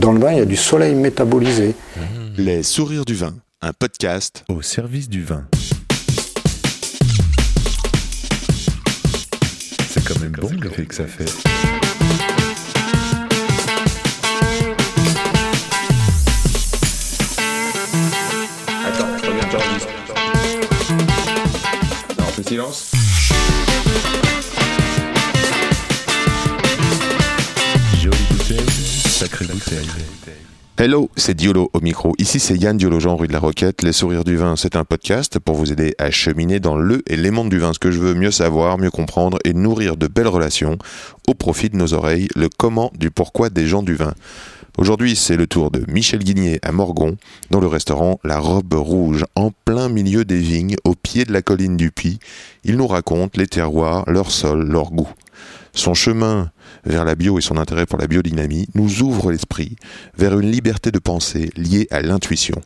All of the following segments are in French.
Dans le vin, il y a du soleil métabolisé. Les sourires du vin, un podcast au service du vin. C'est quand même bon l'effet que ça fait. Attends, je reviens, j'enregistre. Non, on fait silence. Hello, c'est Diolo au micro. Ici, c'est Yann Diolo, Jean rue de la Roquette. Les sourires du vin, c'est un podcast pour vous aider à cheminer dans le et les mondes du vin. Ce que je veux mieux savoir, mieux comprendre et nourrir de belles relations au profit de nos oreilles. Le comment du pourquoi des gens du vin. Aujourd'hui, c'est le tour de Michel Guigné à Morgon, dans le restaurant La Robe Rouge, en plein milieu des vignes, au pied de la colline du Puy. Il nous raconte les terroirs, leur sol, leur goût. Son chemin vers la bio et son intérêt pour la biodynamie nous ouvre l'esprit vers une liberté de pensée liée à l'intuition.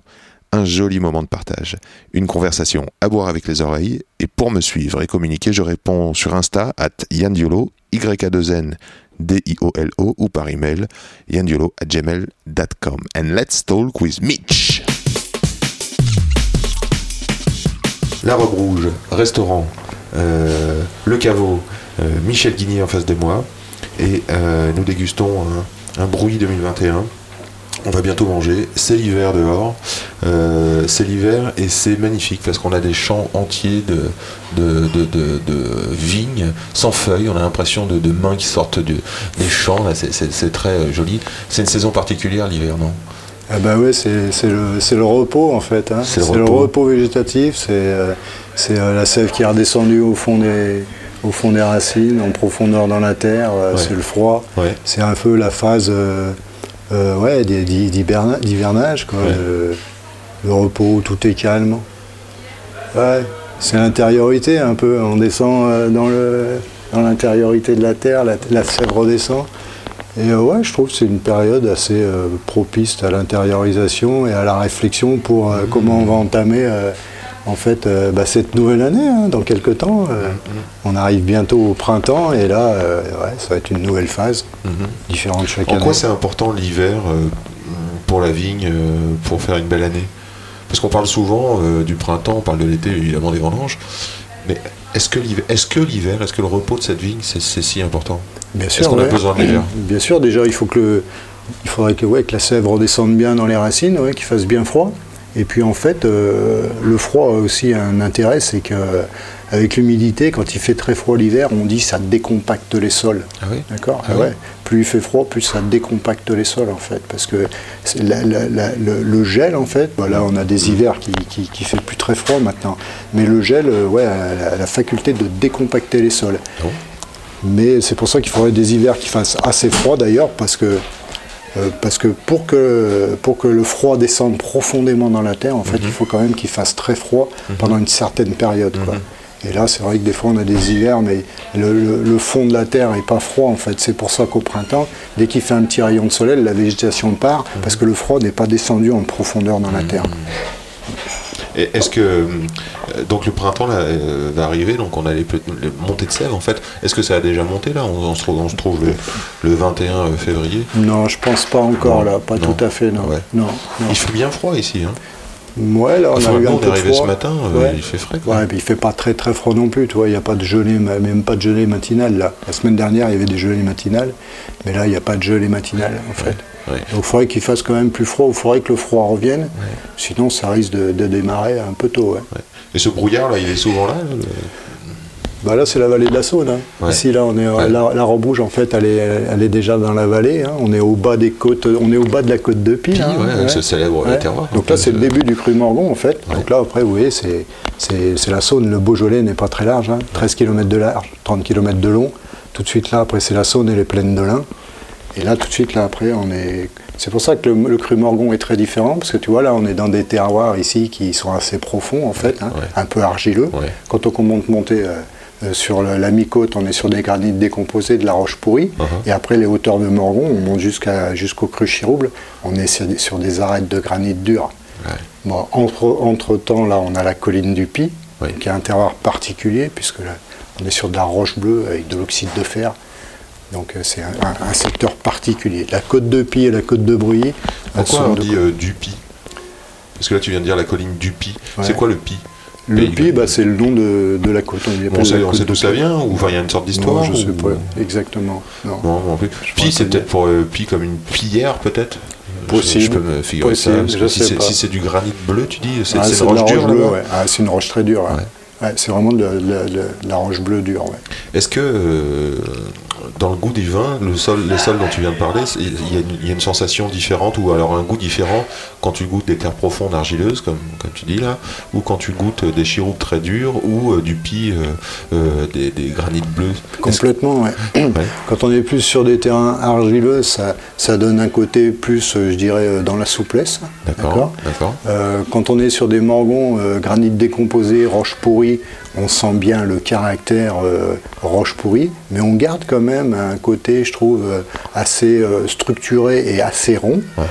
Un joli moment de partage, une conversation à boire avec les oreilles. Et pour me suivre et communiquer, je réponds sur Insta at yandiolo, y a 2 n D-I-O-L-O ou par email yandiolo at gmail.com. And let's talk with Mitch. La Robe Rouge, restaurant, euh, le caveau, Michel Guigné en face de moi. Et euh, nous dégustons un, un brouillis 2021. On va bientôt manger. C'est l'hiver dehors. Euh, c'est l'hiver et c'est magnifique parce qu'on a des champs entiers de, de, de, de- vignes sans feuilles. On a l'impression de, de mains qui sortent de- des champs. C'est- très euh, joli. C'est une saison particulière l'hiver, non? Ah bah ouais, c'est c'est le, c'est le repos en fait. hein. C'est le repos. végétatif, c'est euh, c'est, euh, la sève qui est redescendue au fond des, au fond des racines, en profondeur dans la terre, euh, Ouais. c'est le froid. Ouais. C'est un peu la phase euh, euh, ouais, d'hivernage, quoi. Le, le repos, tout est calme. Ouais, c'est l'intériorité un peu. On descend dans le dans l'intériorité de la terre, la, la sève redescend. Et euh, ouais, je trouve que c'est une période assez euh, propice à l'intériorisation et à la réflexion pour euh, comment on va entamer en fait euh, bah, cette nouvelle année hein, dans quelques temps. euh, On arrive bientôt au printemps et là, euh, ouais, ça va être une nouvelle phase différente chaque En année. quoi c'est important l'hiver pour la vigne, pour faire une belle année? Parce qu'on parle souvent du printemps, on parle de l'été, évidemment des vendanges. Mais est-ce que l'hiver, est-ce que l'hiver, est-ce que le repos de cette vigne, c'est, c'est si important? Bien Est-ce qu'on a besoin de l'hiver? Bien sûr, déjà, il faut que le, il faudrait que, ouais, que la sève redescende bien dans les racines, ouais, qu'il fasse bien froid. Et puis en fait, euh, le froid a aussi un intérêt, c'est que avec l'humidité, quand il fait très froid l'hiver, on dit ça décompacte les sols. Ah oui D'accord Ah Ah oui ouais. Plus il fait froid, plus ça décompacte les sols en fait. Parce que c'est la- la- la- le, le gel en fait, voilà, on a des hivers qui, qui, qui fait plus très froid maintenant. Mais le gel, euh, ouais, a la, faculté de décompacter les sols. bon? Mais c'est pour ça qu'il faudrait des hivers qui fassent assez froid d'ailleurs, parce que, euh, parce que, pour que pour que le froid descende profondément dans la terre, en fait, il faut quand même qu'il fasse très froid pendant une certaine période. quoi. Et là, c'est vrai que des fois, on a des hivers, mais le, le- le fond de la terre n'est pas froid, en fait. C'est pour ça qu'au printemps, dès qu'il fait un petit rayon de soleil, la végétation part, parce que le froid n'est pas descendu en profondeur dans la terre. Est-ce que euh, donc le printemps là, euh, va arriver, donc on a les, montées de sève en fait. Est-ce que ça a déjà monté là? On, on se trouve, on se trouve le, le 21 février. Non, je pense pas encore, Non, là. Pas non. tout à fait, non. Ouais. non, non. Il fait bien froid ici. Hein. Ouais, là, on Enfin, a eu un peu arrivé froid. ce matin, euh, il fait frais, quoi. Ouais, puis il fait pas très très froid non plus, tu vois, il n'y a pas de gelée, même pas de gelée matinale là. La semaine dernière, il y avait des gelées matinales, mais là, il n'y a pas de gelée matinale en fait. ouais. Donc il faudrait qu'il fasse quand même plus froid, il faudrait que le froid revienne, sinon ça risque de, de démarrer un peu tôt. Ouais. Et ce brouillard là, il est souvent là le- Bah là, c'est la vallée de la Saône. hein. Ouais. Ici, là, on est, Ouais. la, la robe rouge, en fait, elle est, elle est déjà dans la vallée. hein. On est au bas des côtes, on est au bas de la côte de Pile. Pi, hein, ouais, avec ce célèbre terroir. Donc là, c'est le Euh, début du cru Morgon, en fait. Donc là, après, vous voyez, c'est, la Saône. Le Beaujolais n'est pas très large, hein. 13 km de large, 30 km de long. Tout de suite, là, après, c'est la Saône et les plaines de l'Ain. Et là, tout de suite, là, après, on est. C'est pour ça que le, le cru Morgon est très différent, parce que tu vois, là, on est dans des terroirs ici qui sont assez profonds, en fait, hein, Ouais. un peu argileux. Ouais. Quand on commence monter euh, sur la, mi-côte, on est sur des granites décomposés, de la roche pourrie. Uh-huh. Et après, les hauteurs de Morgon, on monte jusqu'à, jusqu'au cru Chirouble, on est sur des, sur des arêtes de granit dur. Ouais. Bon, entre, entre temps, là, on a la colline du Pi, Oui. qui est un terroir particulier, puisque là, on est sur de la roche bleue avec de l'oxyde de fer. Donc euh, c'est un, un- un secteur particulier. La côte de Pie et la côte de elles Pourquoi on dit euh, Dupi Parce que là, tu viens de dire la colline Dupi. Ouais. C'est quoi le Pi? Le Pays- bah, c'est le nom de, de la côte. On sait, on de d'où ça vient Ou enfin, il y a une sorte d'histoire je sais ou- pas exactement. Non. Non, non plus. Pi, c'est peut-être pour euh, Pi comme une pilière, peut-être Possible. Je, peux me figurer ça. Possible, je si sais c'est si du granit bleu, tu dis, c'est Ah, une de roche dure ouais. Ah, c'est une roche très dure. ouais. Ouais, c'est vraiment de la, de la- de la roche bleue dure. Est-ce que euh, dans le goût du vin, le sol, les sols dont tu viens de parler, il y, a une- il y a une sensation différente ou alors un goût différent quand tu goûtes des terres profondes argileuses, comme, comme tu dis là, ou quand tu goûtes des chiroupes très durs ou euh, du pis, euh, euh, des, des granites bleus Complètement, ouais. Ouais. Quand on est plus sur des terrains argileux, ça, ça donne un côté plus, je dirais, dans la souplesse. D'accord, d'accord? Quand on est sur des morgons, euh, granit décomposé, roche pourrie, on sent bien le caractère euh, roche pourrie, mais on garde quand même un côté, je trouve, euh, assez euh, structuré et assez rond. Uh-huh.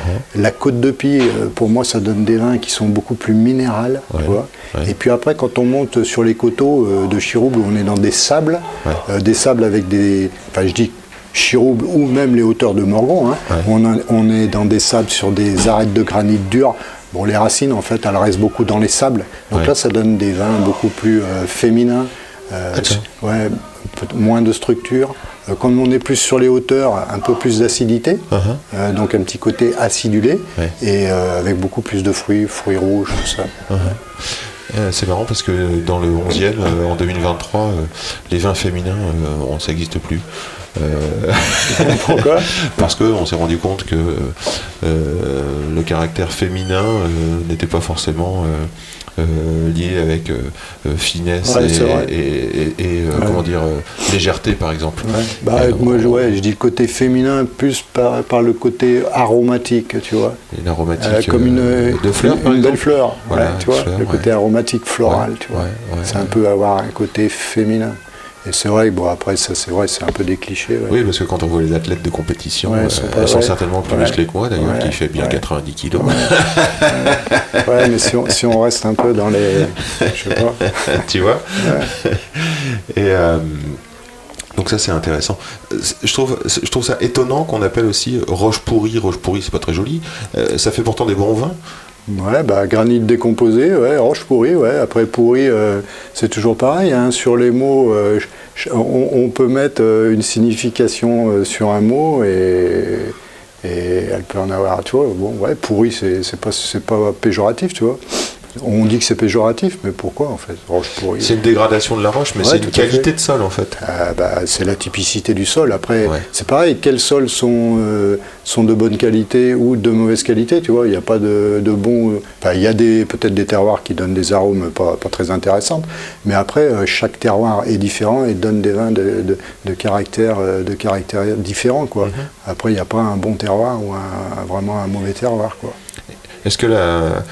La côte de Pie, pour moi, ça donne des vins qui sont beaucoup plus minérales. tu Ouais, vois. ouais. Et puis après, quand on monte sur les coteaux euh, de Chirouble, on est dans des sables, Ouais. des sables avec des. Enfin, je dis Chirouble ou même les hauteurs de Morgon, hein, on, a- on est dans des sables sur des arêtes de granit dur. Bon, les racines, en fait, elles restent beaucoup dans les sables. Donc Ouais. là, ça donne des vins beaucoup plus euh, féminins, euh, ouais, moins de structure. Euh, Quand on est plus sur les hauteurs, un peu plus d'acidité, Uh-huh. euh, donc un petit côté acidulé, Ouais. et avec beaucoup plus de fruits, fruits rouges, tout ça. Euh, C'est marrant parce que dans le 11e, euh, en 2023, euh, les vins féminins, on- ça n'existe plus. Euh, Pourquoi parce qu'on s'est rendu compte que euh, le caractère féminin euh, n'était pas forcément euh, euh, lié avec euh, euh, finesse Ouais, et, c'est vrai. et- et- et, euh, Ouais. comment dire euh, légèreté par exemple. Ouais. Bah, Euh, moi, je, dis le côté féminin plus par, par le côté aromatique, tu vois. Une aromatique Euh, comme une, euh, de fleurs une, par une belle fleur, Voilà, tu vois, fleur, le côté aromatique floral, tu vois. c'est un peu avoir un côté féminin. Et c'est vrai que bon après ça c'est vrai c'est un peu des clichés. ouais. Oui, parce que quand on voit les athlètes de compétition, Ouais, euh, sont elles certainement plus Ouais. musclées que moi d'ailleurs, qui fait bien ouais. 90 kilos. Ouais, mais si on, si on reste un peu dans les, je sais pas. tu vois Et euh, donc ça c'est intéressant. Je trouve, je trouve ça étonnant qu'on appelle aussi roche pourrie. Roche pourrie, c'est pas très joli. Euh, ça fait pourtant des bons vins. Ouais, bah granit décomposé, ouais, roche pourrie, ouais. Après pourri, euh, c'est toujours pareil. hein. Sur les mots, euh, on, peut mettre euh, une signification sur un mot et, et elle peut en avoir, tu vois. Bon, ouais, pourri, c'est pas, pas péjoratif, tu vois. On dit que c'est péjoratif, mais pourquoi en fait? C'est une dégradation de la roche, mais Ouais, c'est une qualité de sol en fait. Ah, bah, c'est la typicité du sol. Après, Ouais. c'est pareil, quels sols sont, euh, sont de bonne qualité ou de mauvaise qualité, tu vois? Il n'y a pas de, de bon. Enfin, il y a des, peut-être des terroirs qui donnent des arômes pas, pas très intéressants, mais après, euh, chaque terroir est différent et donne des vins de, de, de caractères euh, de caractères différents, quoi. Après, il n'y a pas un bon terroir ou un, vraiment un mauvais terroir, quoi. Est-ce que la...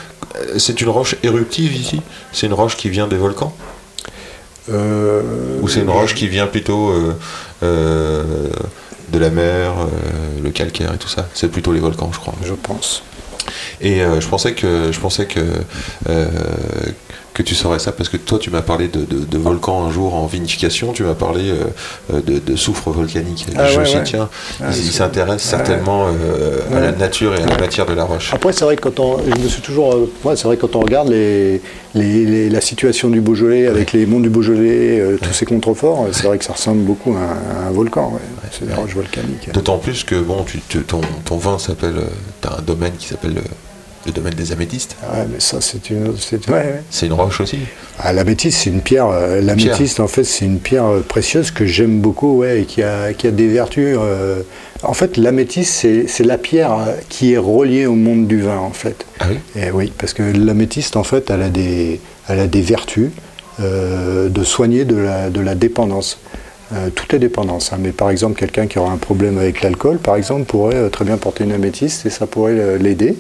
c'est une roche éruptive ici? C'est une roche qui vient des volcans? Euh, Ou c'est une roche qui vient plutôt euh, euh, de la mer, le calcaire et tout ça? C'est plutôt les volcans, je crois. Je pense. Et je pensais que je pensais que que tu saurais ça parce que toi tu m'as parlé de, de, de volcans un jour en vinification, tu m'as parlé euh, de, de soufre volcanique. Ah je me suis dit, tiens, Ah, il, s'intéresse certainement euh, à la nature et à la matière de la roche. Après, c'est vrai que quand on, je me suis toujours, euh, ouais, c'est vrai que quand on regarde les, les- les- la situation du Beaujolais avec les monts du Beaujolais, euh, tous ces contreforts, euh, c'est vrai que ça ressemble beaucoup à un, à un volcan. C'est des roches volcaniques. D'autant plus que bon, tu, tu- ton, ton vin s'appelle, tu as un domaine qui s'appelle euh, le domaine des améthystes. Ouais, mais ça, c'est une, c'est, ouais, ouais. C'est une roche aussi. Ah, l'améthyste, c'est une pierre. euh, L'améthyste, en fait, c'est une pierre euh, précieuse que j'aime beaucoup, ouais, et qui a, qui a des vertus. euh, En fait, l'améthyste, c'est, c'est la pierre qui est reliée au monde du vin, en fait. Ah oui? Et oui, parce que l'améthyste, en fait, elle a des, elle a des vertus euh, de soigner de la, de la dépendance. Euh, tout est dépendance. hein. Mais par exemple, quelqu'un qui aura un problème avec l'alcool, par exemple, pourrait euh, très bien porter une améthyste et ça pourrait euh, l'aider.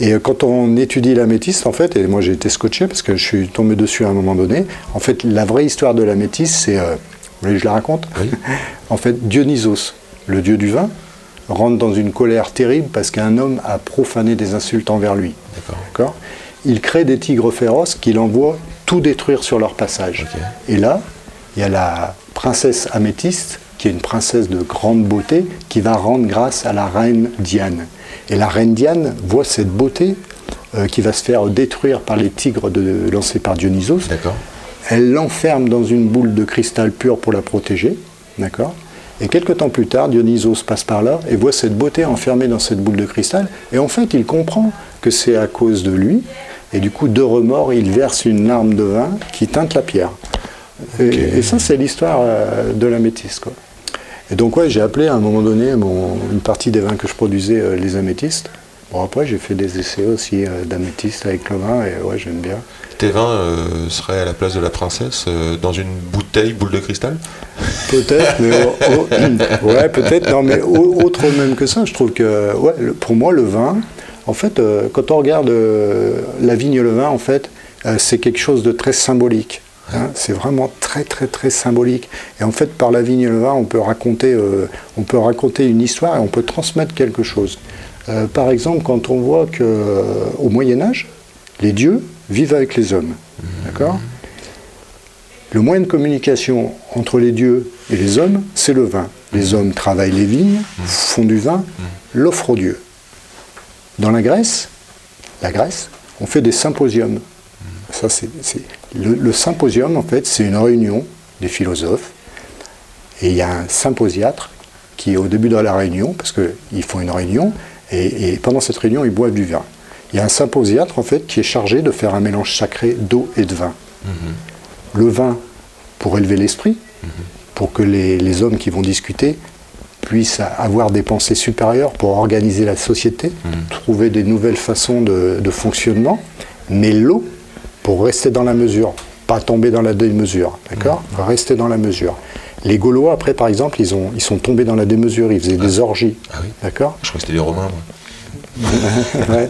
Et euh, quand on étudie l'améthyste, en fait, et moi j'ai été scotché parce que je suis tombé dessus à un moment donné, en fait, la vraie histoire de l'améthyste, c'est. euh, vous voulez que je la raconte Oui. En fait, Dionysos, le dieu du vin, rentre dans une colère terrible parce qu'un homme a profané des insultes envers lui. D'accord. Il crée des tigres féroces qu'il envoie tout détruire sur leur passage. Et là, il y a la princesse améthyste qui est une princesse de grande beauté, qui va rendre grâce à la reine Diane. Et la reine Diane voit cette beauté euh, qui va se faire détruire par les tigres de- lancés par Dionysos. D'accord. Elle l'enferme dans une boule de cristal pur pour la protéger. D'accord Et quelques temps plus tard, Dionysos passe par là et voit cette beauté enfermée dans cette boule de cristal. Et en fait, il comprend que c'est à cause de lui. Et du coup, de remords, il verse une larme de vin qui teinte la pierre. Et, et ça, c'est l'histoire euh, de l'améthyste. quoi. Et donc, ouais, j'ai appelé à un moment donné mon- une partie des vins que je produisais euh, les améthystes. Bon, après, j'ai fait des essais aussi euh, d'améthyste avec le vin, et ouais, j'aime bien. Tes vins euh, seraient à la place de la princesse euh, dans une bouteille boule de cristal? Peut-être, mais au- ouais, peut-être. Non, mais au- autre même que ça, je trouve que, ouais, le- pour moi, le vin, en fait, quand on regarde la vigne et le vin, en fait, c'est quelque chose de très symbolique. Hein. c'est vraiment très, très, très symbolique. Et en fait, par la vigne et le vin, on peut raconter, euh, on peut raconter une histoire et on peut transmettre quelque chose. Euh, par exemple, quand on voit que euh, au Moyen Âge, les dieux vivent avec les hommes, d'accord? Le moyen de communication entre les dieux et les hommes, c'est le vin. Les hommes travaillent les vignes, font du vin, l'offrent aux dieux. Dans la Grèce, la Grèce, on fait des symposiums. Ça, c'est- le, le symposium, en fait, c'est une réunion des philosophes. Et il y a un symposiatre qui est au début de la réunion, parce qu'ils font une réunion, et, et pendant cette réunion, ils boivent du vin. Il y a un symposiatre, en fait, qui est chargé de faire un mélange sacré d'eau et de vin le vin pour élever l'esprit, pour que les, les hommes qui vont discuter puissent avoir des pensées supérieures pour organiser la société, trouver des nouvelles façons de, de fonctionnement, mais l'eau pour rester dans la mesure, pas tomber dans la démesure, d'accord Rester dans la mesure. Les Gaulois, après, par exemple, ils, ont, ils sont tombés dans la démesure, ils faisaient des orgies, Ah oui. d'accord Je crois que c'était les Romains. moi. Ouais.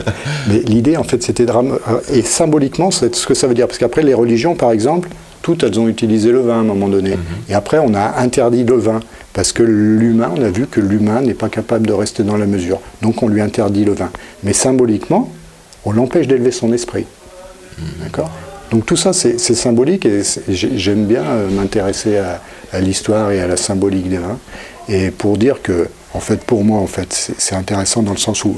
Mais l'idée, en fait, c'était de ram- euh, Et symboliquement, c'est ce que ça veut dire. Parce qu'après, les religions, par exemple, toutes, elles ont utilisé le vin à un moment donné. Et après, on a interdit le vin. Parce que l'humain, on a vu que l'humain n'est pas capable de rester dans la mesure. Donc, on lui interdit le vin. Mais symboliquement, on l'empêche d'élever son esprit. D'accord Donc, tout ça, c'est symbolique. Et j'aime bien euh, m'intéresser à, à l'histoire et à la symbolique des vins. Et pour dire que, en fait, pour moi, en fait, c'est intéressant dans le sens où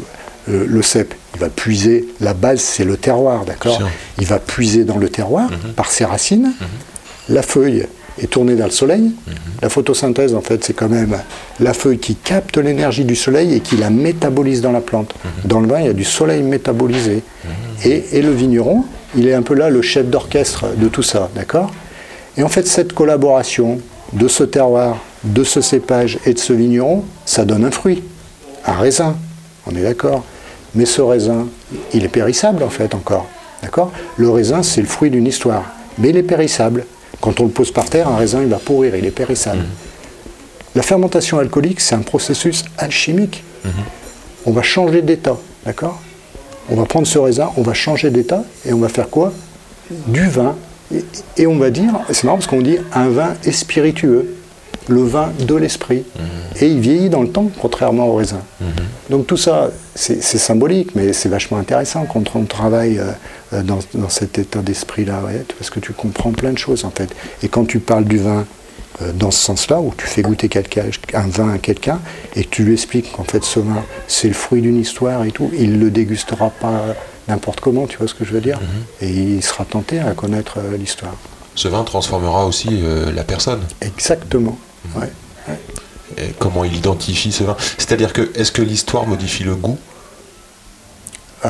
euh, le cep, il va puiser, la base, c'est le terroir, d'accord. Il va puiser dans le terroir par ses racines. La feuille est tournée vers le soleil. La photosynthèse, en fait, c'est quand même la feuille qui capte l'énergie du soleil et qui la métabolise dans la plante. Dans le vin, il y a du soleil métabolisé. Et, et le vigneron, il est un peu là le chef d'orchestre de tout ça, d'accord? Et en fait, cette collaboration de ce terroir, de ce cépage et de ce vigneron, ça donne un fruit, un raisin. On est d'accord? Mais ce raisin, il est périssable en fait encore. D'accord? Le raisin, c'est le fruit d'une histoire. Mais il est périssable. Quand on le pose par terre, un raisin, il va pourrir, il est périssable. La fermentation alcoolique, c'est un processus alchimique. On va changer d'état, d'accord? On va prendre ce raisin, on va changer d'état et on va faire quoi? Du vin. Et, et on va dire, c'est marrant parce qu'on dit un vin est spiritueux, le vin de l'esprit. Et il vieillit dans le temps, contrairement au raisin. Donc tout ça, c'est symbolique, mais c'est vachement intéressant quand on travaille euh, euh, dans, dans cet état d'esprit-là, ouais, parce que tu comprends plein de choses en fait. Et quand tu parles du vin dans ce sens-là, où tu fais goûter quelqu'un- un vin à quelqu'un et tu lui expliques qu'en fait ce vin, c'est le fruit d'une histoire et tout, il ne le dégustera pas n'importe comment, tu vois ce que je veux dire Et il sera tenté à connaître euh, l'histoire. Ce vin transformera aussi euh, la personne. Exactement. Ouais. Et comment il identifie ce vin? C'est-à-dire que, est-ce que l'histoire modifie le goût,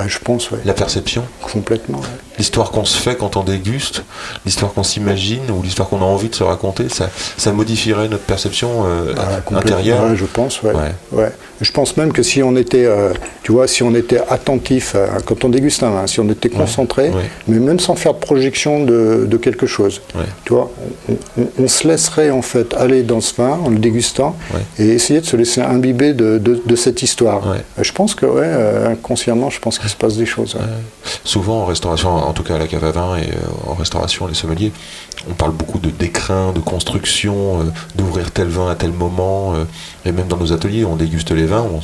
je pense, ouais. la perception? Complètement. ouais. L'histoire qu'on se fait quand on déguste, l'histoire qu'on s'imagine ou l'histoire qu'on a envie de se raconter, ça, ça modifierait notre perception euh, Ah, complètement. intérieure. Ouais, je pense, ouais. Ouais. Ouais. Je pense même que si on était, euh, tu vois, si on était attentif euh, quand on déguste un vin, si on était concentré, mais même sans faire de projection de, de quelque chose, tu vois, on, on- on se laisserait en fait aller dans ce vin en le dégustant et essayer de se laisser imbiber de, de- de cette histoire. Je pense que, ouais, inconsciemment, je pense qu'il se passe des choses. Souvent en restauration, en tout cas à la cave à vin et euh, en restauration, les sommeliers, on parle beaucoup de d'écrin, de construction, euh, d'ouvrir tel vin à tel moment. euh, et même dans nos ateliers, on déguste les vins, on,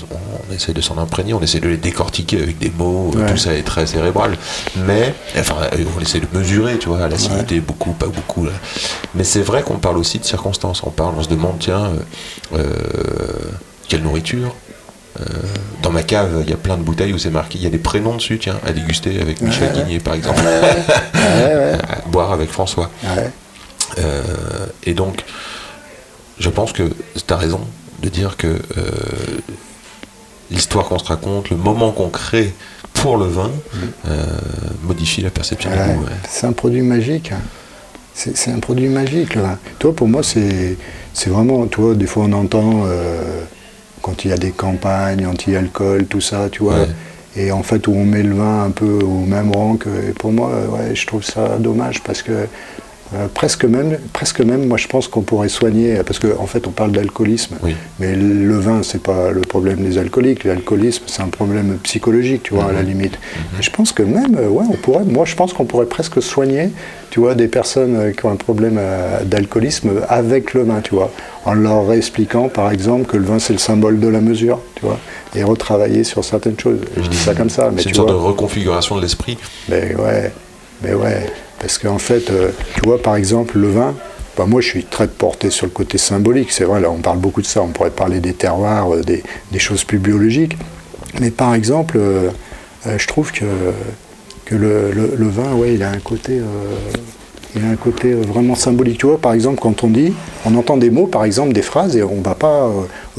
on essaie de s'en imprégner, on essaie de les décortiquer avec des mots, Ouais. tout ça est très cérébral. Mais, enfin, on essaie de mesurer, tu vois, l'acidité, beaucoup, pas beaucoup. là. Mais c'est vrai qu'on parle aussi de circonstances. On parle, on se demande, tiens, euh, quelle nourriture euh, dans ma cave, il y a plein de bouteilles où c'est marqué, il y a des prénoms dessus, tiens, à déguster avec Michel Guigné par exemple, Ouais, à boire avec François. Euh, et donc, je pense que tu as raison de dire que euh, l'histoire qu'on se raconte, le moment qu'on crée pour le vin, euh, modifie la perception du goût. C'est un produit magique. C'est un produit magique, le vin. Toi, pour moi, c'est vraiment, tu vois, des fois on entend quand il y a des campagnes anti-alcool, tout ça, tu vois, Ouais. et en fait où on met le vin un peu au même rang que. et pour moi, ouais, je trouve ça dommage parce que euh, presque même, presque même, moi je pense qu'on pourrait soigner, parce qu'en en fait on parle d'alcoolisme, Oui. mais le vin c'est pas le problème des alcooliques, l'alcoolisme c'est un problème psychologique, tu vois, à la Mhm. limite. Et je pense que même, euh, ouais, on pourrait, moi je pense qu'on pourrait presque soigner, tu vois, des personnes euh, qui ont un problème d'alcoolisme avec le vin, tu vois, en leur expliquant par exemple que le vin c'est le symbole de la mesure, tu vois, et retravailler sur certaines choses. Je dis ça comme ça, mais C'est une sorte de reconfiguration de l'esprit. Mais ouais, mais ouais, parce qu'en fait, euh, tu vois, par exemple, le vin, bah, moi je suis très porté sur le côté symbolique, c'est vrai, là on parle beaucoup de ça, on pourrait parler des terroirs, euh, des, des choses plus biologiques, mais par exemple, euh, je trouve que, que le, le- le vin, ouais, il a un côté... il a un côté vraiment symbolique. Tu vois, par exemple, quand on dit, on entend des mots, par exemple, des phrases, et on ne va pas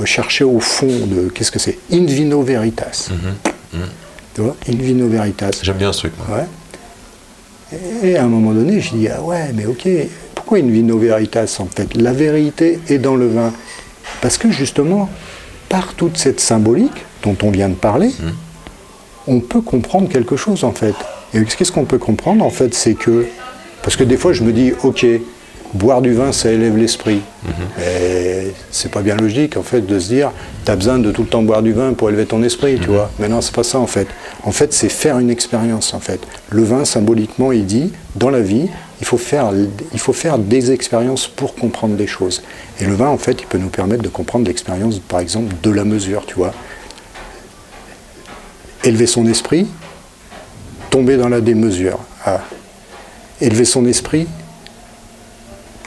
chercher au fond de qu'est-ce que c'est? In vino veritas. Tu vois, in vino veritas. J'aime bien ce truc. moi. Ouais. Et à un moment donné, je dis, ah ouais, mais ok, pourquoi une vino veritas en fait? La vérité est dans le vin. Parce que justement, par toute cette symbolique dont on vient de parler, on peut comprendre quelque chose en fait. Et qu'est-ce qu'on peut comprendre en fait? C'est que, parce que des fois je me dis, ok, boire du vin ça élève l'esprit. Et c'est pas bien logique en fait de se dire, tu as besoin de tout le temps boire du vin pour élever ton esprit, tu vois. Mais non, c'est pas ça en fait. En fait, c'est faire une expérience en fait. Le vin symboliquement, il dit, dans la vie, il faut faire, il faut faire des expériences pour comprendre des choses. Et le vin en fait, il peut nous permettre de comprendre l'expérience, par exemple, de la mesure, tu vois élever son esprit, tomber dans la démesure. Ah. Élever son esprit,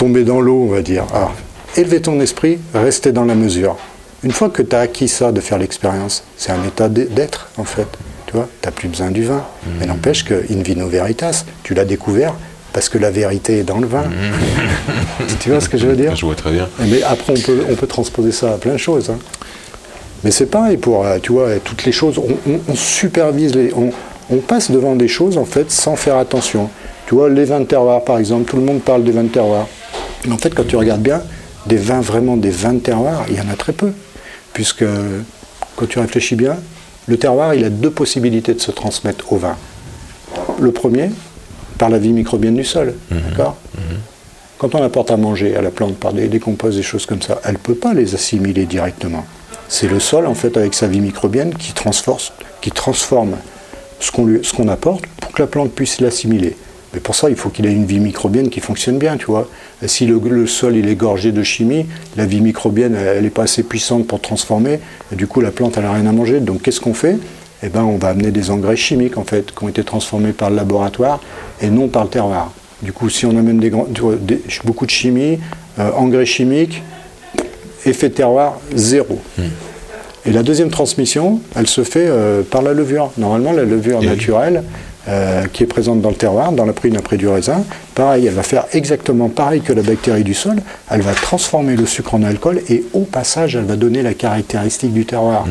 tomber dans l'eau, on va dire. Ah. Élever ton esprit, rester dans la mesure. Une fois que tu as acquis ça, de faire l'expérience, c'est un état d'être, en fait. Tu vois, tu n'as plus besoin du vin. Mais n'empêche que in vino veritas, tu l'as découvert parce que la vérité est dans le vin. tu vois ce que je veux dire? Je vois très bien. mais après, on peut, on peut transposer ça à plein de choses. hein. Mais c'est pareil pour, euh, tu vois, toutes les choses. On, on- on supervise, les, on, on passe devant des choses, en fait, sans faire attention. Tu vois, les vins de terroir, par exemple, tout le monde parle des vins de terroir. Mais en fait, quand tu regardes bien, des vins, vraiment des vins de terroir, il y en a très peu. Puisque, quand tu réfléchis bien, le terroir, il a deux possibilités de se transmettre au vin. Le premier, par la vie microbienne du sol. D'accord quand on apporte à manger à la plante par des décomposes, des choses comme ça, elle ne peut pas les assimiler directement. C'est le sol, en fait, avec sa vie microbienne, qui transforme, qui transforme ce qu'on lui- ce qu'on apporte pour que la plante puisse l'assimiler. Mais pour ça, il faut qu'il ait une vie microbienne qui fonctionne bien, tu vois. Et si le, le sol il est gorgé de chimie, la vie microbienne, elle n'est pas assez puissante pour transformer, et du coup, la plante, elle n'a rien à manger. Donc, qu'est-ce qu'on fait? Eh ben, on va amener des engrais chimiques, en fait, qui ont été transformés par le laboratoire et non par le terroir. Du coup, si on amène des, des- beaucoup de chimie, euh, engrais chimiques, effet terroir zéro. Et la deuxième transmission, elle se fait euh, par la levure. Normalement, la levure oui. Euh, qui est présente dans le terroir, dans la prune après du raisin, pareil, elle va faire exactement pareil que la bactérie du sol. Elle va transformer le sucre en alcool et au passage, elle va donner la caractéristique du terroir.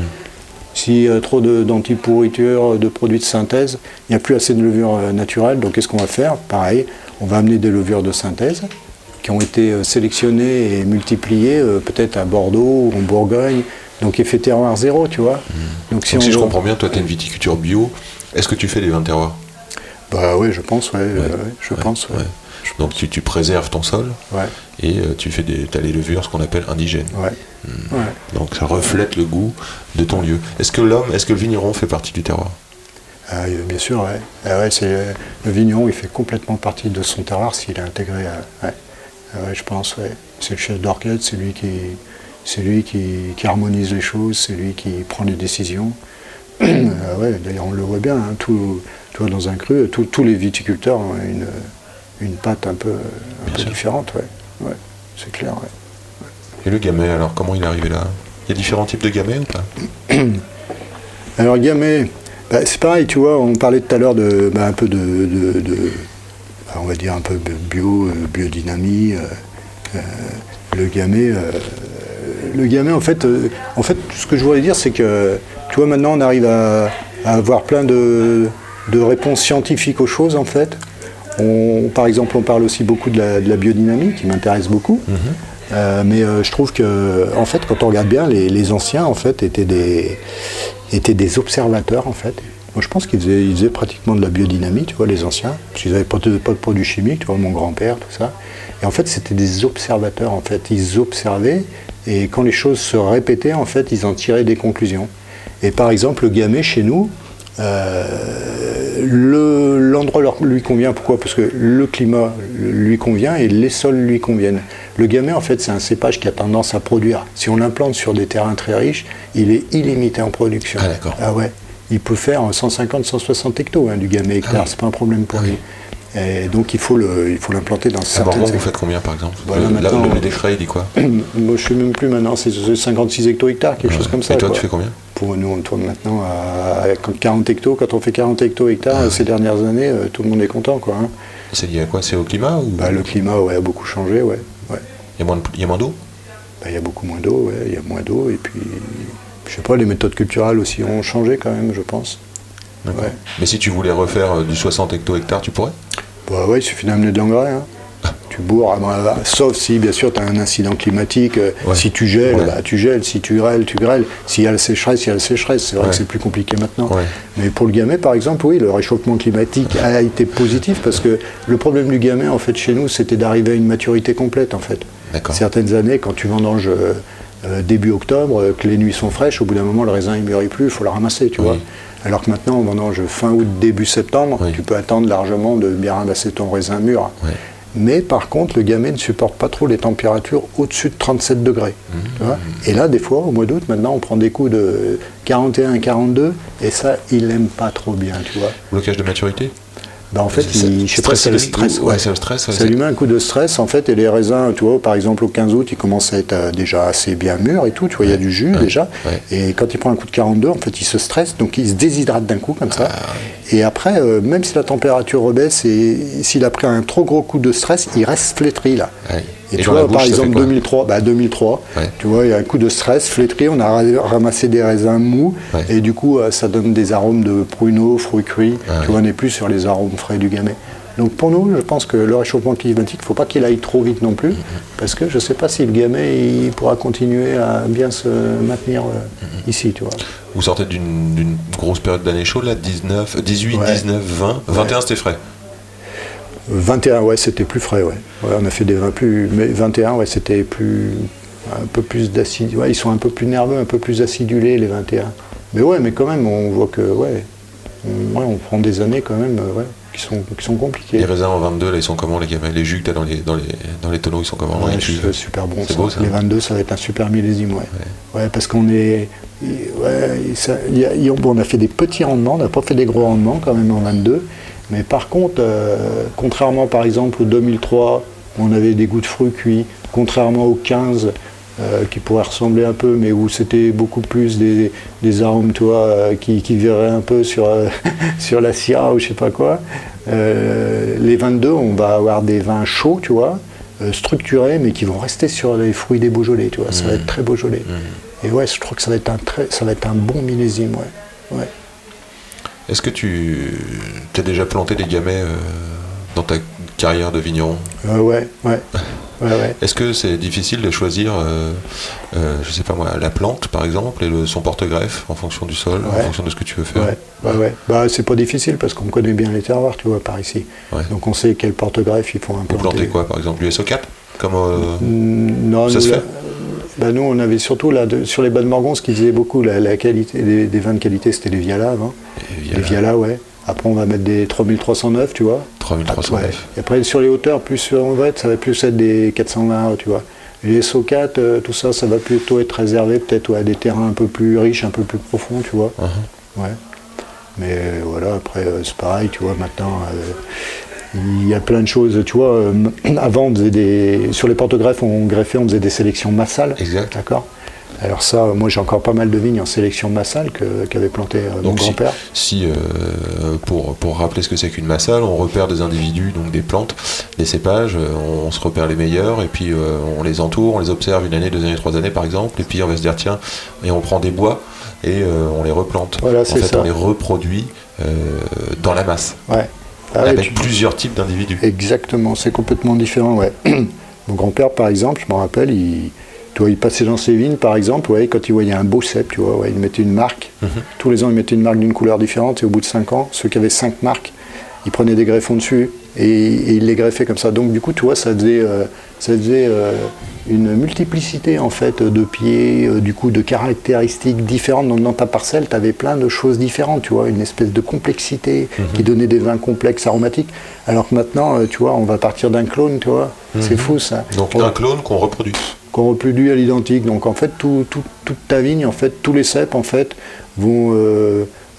Si euh, trop de- d'antipourriture, de produits de synthèse, il n'y a plus assez de levure euh, naturelle, donc qu'est-ce qu'on va faire? Pareil, on va amener des levures de synthèse qui ont été euh, sélectionnées et multipliées euh, peut-être à Bordeaux ou en Bourgogne, donc effet terroir zéro, tu vois. Donc Donc, si je comprends bien, toi, tu as une viticulture bio. Est-ce que tu fais des vins de terroir? Bah oui, je pense, ouais, euh, Ouais, je ouais, pense. Donc, tu, tu préserves ton sol et euh, tu fais des, as les levures, ce qu'on appelle indigènes. Hmm. Donc, ça reflète le goût de ton lieu. Est-ce que l'homme, est-ce que le vigneron fait partie du terroir? Ah, euh, bien sûr, ouais. Ah ouais, c'est, le vigneron, il fait complètement partie de son terroir s'il est intégré. à- ouais. Ah ouais, je pense, ouais. C'est le chef d'orchestre, c'est lui qui, c'est lui qui, qui harmonise les choses, c'est lui qui prend les décisions. Ah ouais, d'ailleurs, on le voit bien, hein, tout, tu vois, dans un cru, tous- les viticulteurs ont une, une patte un peu, un peu différente, ouais. Ouais, c'est clair, ouais. Et le gamay, alors comment il est arrivé là? Il y a différents types de gamay ou pas? Alors Gamay, bah, c'est pareil, tu vois, on parlait tout à l'heure de bah, un peu de, de- de- bah, on va dire un peu bio, euh, biodynamie. euh, euh, le Gamay, euh, le Gamay, en fait, euh, en fait, ce que je voulais dire, c'est que, tu vois, maintenant, on arrive à, à avoir plein de, de réponses scientifiques aux choses, en fait. On- par exemple, on parle aussi beaucoup de la, de la biodynamie, qui m'intéresse beaucoup. Euh, mais euh, je trouve que, en fait, quand on regarde bien, les, les anciens, en fait, étaient des, étaient des observateurs, en fait. Moi, je pense qu'ils faisaient, ils faisaient pratiquement de la biodynamie, tu vois, les anciens, parce qu'ils n'avaient pas de, pas de produits chimiques, tu vois, mon grand-père, tout ça. Et en fait, c'était des observateurs, en fait. Ils observaient, et quand les choses se répétaient, en fait, ils en tiraient des conclusions. Et par exemple, le gamay, chez nous, euh, le- l'endroit lui convient. Pourquoi? Parce que le climat lui convient et les sols lui conviennent. Le gamay, en fait, c'est un cépage qui a tendance à produire. Si on l'implante sur des terrains très riches, il est illimité en production. Ah, d'accord. Ah ouais. Il peut faire 150-160 hectos hein, du gamay hectare. Ah. C'est pas un problème pour Ah lui. Et donc il faut le- il faut l'implanter dans certaines Bordeaux, vous faites combien par exemple? Voilà, Le- là, Le décret, il dit quoi? Moi, je sais même plus maintenant. C'est 56 hecto-hectares, quelque chose comme ça. Et toi, quoi. tu fais combien? Pour nous, on tourne maintenant à à 40 hectos. Quand on fait 40 hecto-hectares Ah ces dernières années, euh, tout le monde est content. Quoi, hein. C'est lié à quoi? C'est au climat ou? Bah, le climat ouais, a beaucoup changé. Ouais. Ouais. Il y a moins de- il y a moins d'eau? Bah, Il y a beaucoup moins d'eau. ouais, Il y a moins d'eau. Et puis, je sais pas, les méthodes culturelles aussi ont changé quand même, je pense. Mais si tu voulais refaire euh, du 60 hecto-hectares, tu pourrais? Bah, ouais, il suffit d'amener de l'engrais. hein. Tu bourres, ah, sauf si bien sûr tu as un incident climatique. euh, Ouais. Si tu gèles, Ouais. bah, tu gèles. Si tu grêles, tu grêles. S'il y a la sécheresse, il y a la sécheresse. C'est vrai Ouais. que c'est plus compliqué maintenant. Mais pour le gamay, par exemple, oui, le réchauffement climatique a été positif parce que le problème du gamay, en fait, chez nous, c'était d'arriver à une maturité complète, en fait. Certaines années, quand tu vendanges euh, euh, début octobre, euh, que les nuits sont fraîches, au bout d'un moment, le raisin il mûrit plus, il faut le ramasser, tu Oui. vois. Alors que maintenant, on vendange fin août, début septembre, Oui. tu peux attendre largement de bien ramasser ton raisin mûr. Mais par contre, le gamay ne supporte pas trop les températures au-dessus de 37 degrés. Mmh. tu vois? et là, des fois, au mois d'août, maintenant, on prend des coups de 41, 42, et ça, il n'aime pas trop bien, tu vois. Blocage de maturité? Bah, en fait, il, je sais pas, c'est le stress. ouais, c'est le stress, ouais, ça lui met un coup de stress, en fait, et les raisins, tu vois, par exemple, au 15 août, ils commencent à être euh, déjà assez bien mûrs et tout, tu vois, il y a du jus déjà. Et quand il prend un coup de 42, en fait, il se stresse, donc il se déshydrate d'un coup, comme ça. Ah, Et après, euh, même si la température rebaisse et s'il a pris un trop gros coup de stress, il reste flétri, là. Et, Et tu vois, bouche, par exemple, quoi 2003, bah 2003 Ouais. tu vois, il y a un coup de stress, flétri, on a ra- ramassé des raisins mous, Ouais. et du coup, euh, ça donne des arômes de pruneaux, fruits cuits. Ah tu vois, on n'est plus sur les arômes frais du gamay. Donc pour nous, je pense que le réchauffement climatique, il ne faut pas qu'il aille trop vite non Mm-hmm. plus, parce que je ne sais pas si le gamay il pourra continuer à bien se maintenir euh, Mm-hmm. ici, tu vois. Vous sortez d'une d'une grosse période d'année chaude, là 19, 18, Ouais. 19, 20. 21, c'était frais. 21, ouais, c'était plus frais, ouais. Ouais, On a fait des vins plus. Mais 21, ouais, c'était plus. Un peu plus d'acide. Ouais, ils sont un peu plus nerveux, un peu plus acidulés, les 21. Mais ouais, mais quand même, on voit que, ouais. On, ouais, on prend des années quand même, euh, ouais, qui sont, qui sont compliquées. Les raisins en 22, là, ils sont comment les gamins Les jus que t'as dans les, dans, les, dans les tonneaux, ils sont comment Ouais, les super bon. C'est ça. beau, ça. Les 22, ça va être un super millésime, ouais. Ouais, parce qu'on est. Ouais, ça- il y a- il y a- bon, on a fait des petits rendements, on n'a pas fait des gros rendements quand même en 22. Mais par contre, euh, contrairement par exemple au 2003, où on avait des goûts de fruits cuits, contrairement au 15, euh, qui pourrait ressembler un peu, mais où c'était beaucoup plus des, des arômes, euh, qui, qui verraient un peu sur, euh, sur la syrah ou je sais pas quoi. Les 22, on va avoir des vins chauds, tu vois, structurés, mais qui vont rester sur les fruits des Beaujolais, tu vois. Ça va être très Beaujolais. Et ouais, je trouve que ça va être un, très, ça va être un bon millésime, ouais. ouais. Est-ce que tu as déjà planté des gamets euh, dans ta carrière de vigneron Euh, ouais, ouais, ouais, ouais. Est-ce que c'est difficile de choisir, euh, euh, je sais pas moi, la plante par exemple et le, son porte-greffe en fonction du sol, en fonction de ce que tu veux faire Ouais, ouais, ouais. Bah, c'est pas difficile parce qu'on connaît bien les terroirs, tu vois, par ici. Donc on sait quel porte-greffe il faut Vous implanter. plantez quoi par exemple Du SO4 Comme euh, Non, Ça se fait? Bah, nous, on avait surtout là, de- sur les bas de Morgon, ce qui faisait beaucoup la, la qualité des, des vins de qualité, c'était les Viala avant. Et Les Viala, ouais. Après, on va mettre des 3309, tu vois. 3309. Ouais. Et après, sur les hauteurs, plus en vrai, ça va plus être des 420, tu vois. Les SO4, euh, tout ça, ça va plutôt être réservé peut-être ouais, à des terrains un peu plus riches, un peu plus profonds, tu vois. Uh-huh. Ouais. Mais euh, voilà, après, euh, c'est pareil, tu vois, maintenant, euh, il y a plein de choses, tu vois. euh, avant, on faisait des. Sur les porte-greffes, on greffait, on faisait des sélections massales. Exact. D'accord Alors, ça, moi, j'ai encore pas mal de vignes en sélection massale qu'avait planté euh, mon si, grand-père. si, euh, pour, pour rappeler ce que c'est qu'une massale, on repère des individus, donc des plantes, des cépages, euh, on, se repère les meilleurs, et puis euh, on les entoure, on les observe une année, deux années, trois années par exemple, et puis on va se dire tiens, et on prend des bois et on les replante. Voilà, en fait, ça. on les reproduit dans la masse, Ouais. Ah tu- plusieurs types d'individus. Exactement, c'est complètement différent, ouais. Mon grand-père, par exemple, je me rappelle, il, tu vois, il passait dans ses vignes, par exemple, ouais, quand il voyait un beau cep, tu vois, ouais, il mettait une marque. Mhm. Tous les ans, il mettait une marque d'une couleur différente, et au bout de 5 ans, ceux qui avaient 5 marques, il prenait des greffons dessus, et, et il les greffait comme ça. Donc, du coup, tu vois, ça faisait, euh, ça faisait euh, une multiplicité, en fait, de pieds, euh, du coup, de caractéristiques différentes. Donc, dans ta parcelle, tu avais plein de choses différentes, tu vois, une espèce de complexité qui donnait des vins complexes, aromatiques. Alors que maintenant, tu vois, on va partir d'un clone, tu vois. C'est fou, ça. Donc On- un clone qu'on reproduit. qu'on reproduit à l'identique. Donc en fait, tout- tout- toute ta vigne, en fait, tous les cèpes, en fait, vont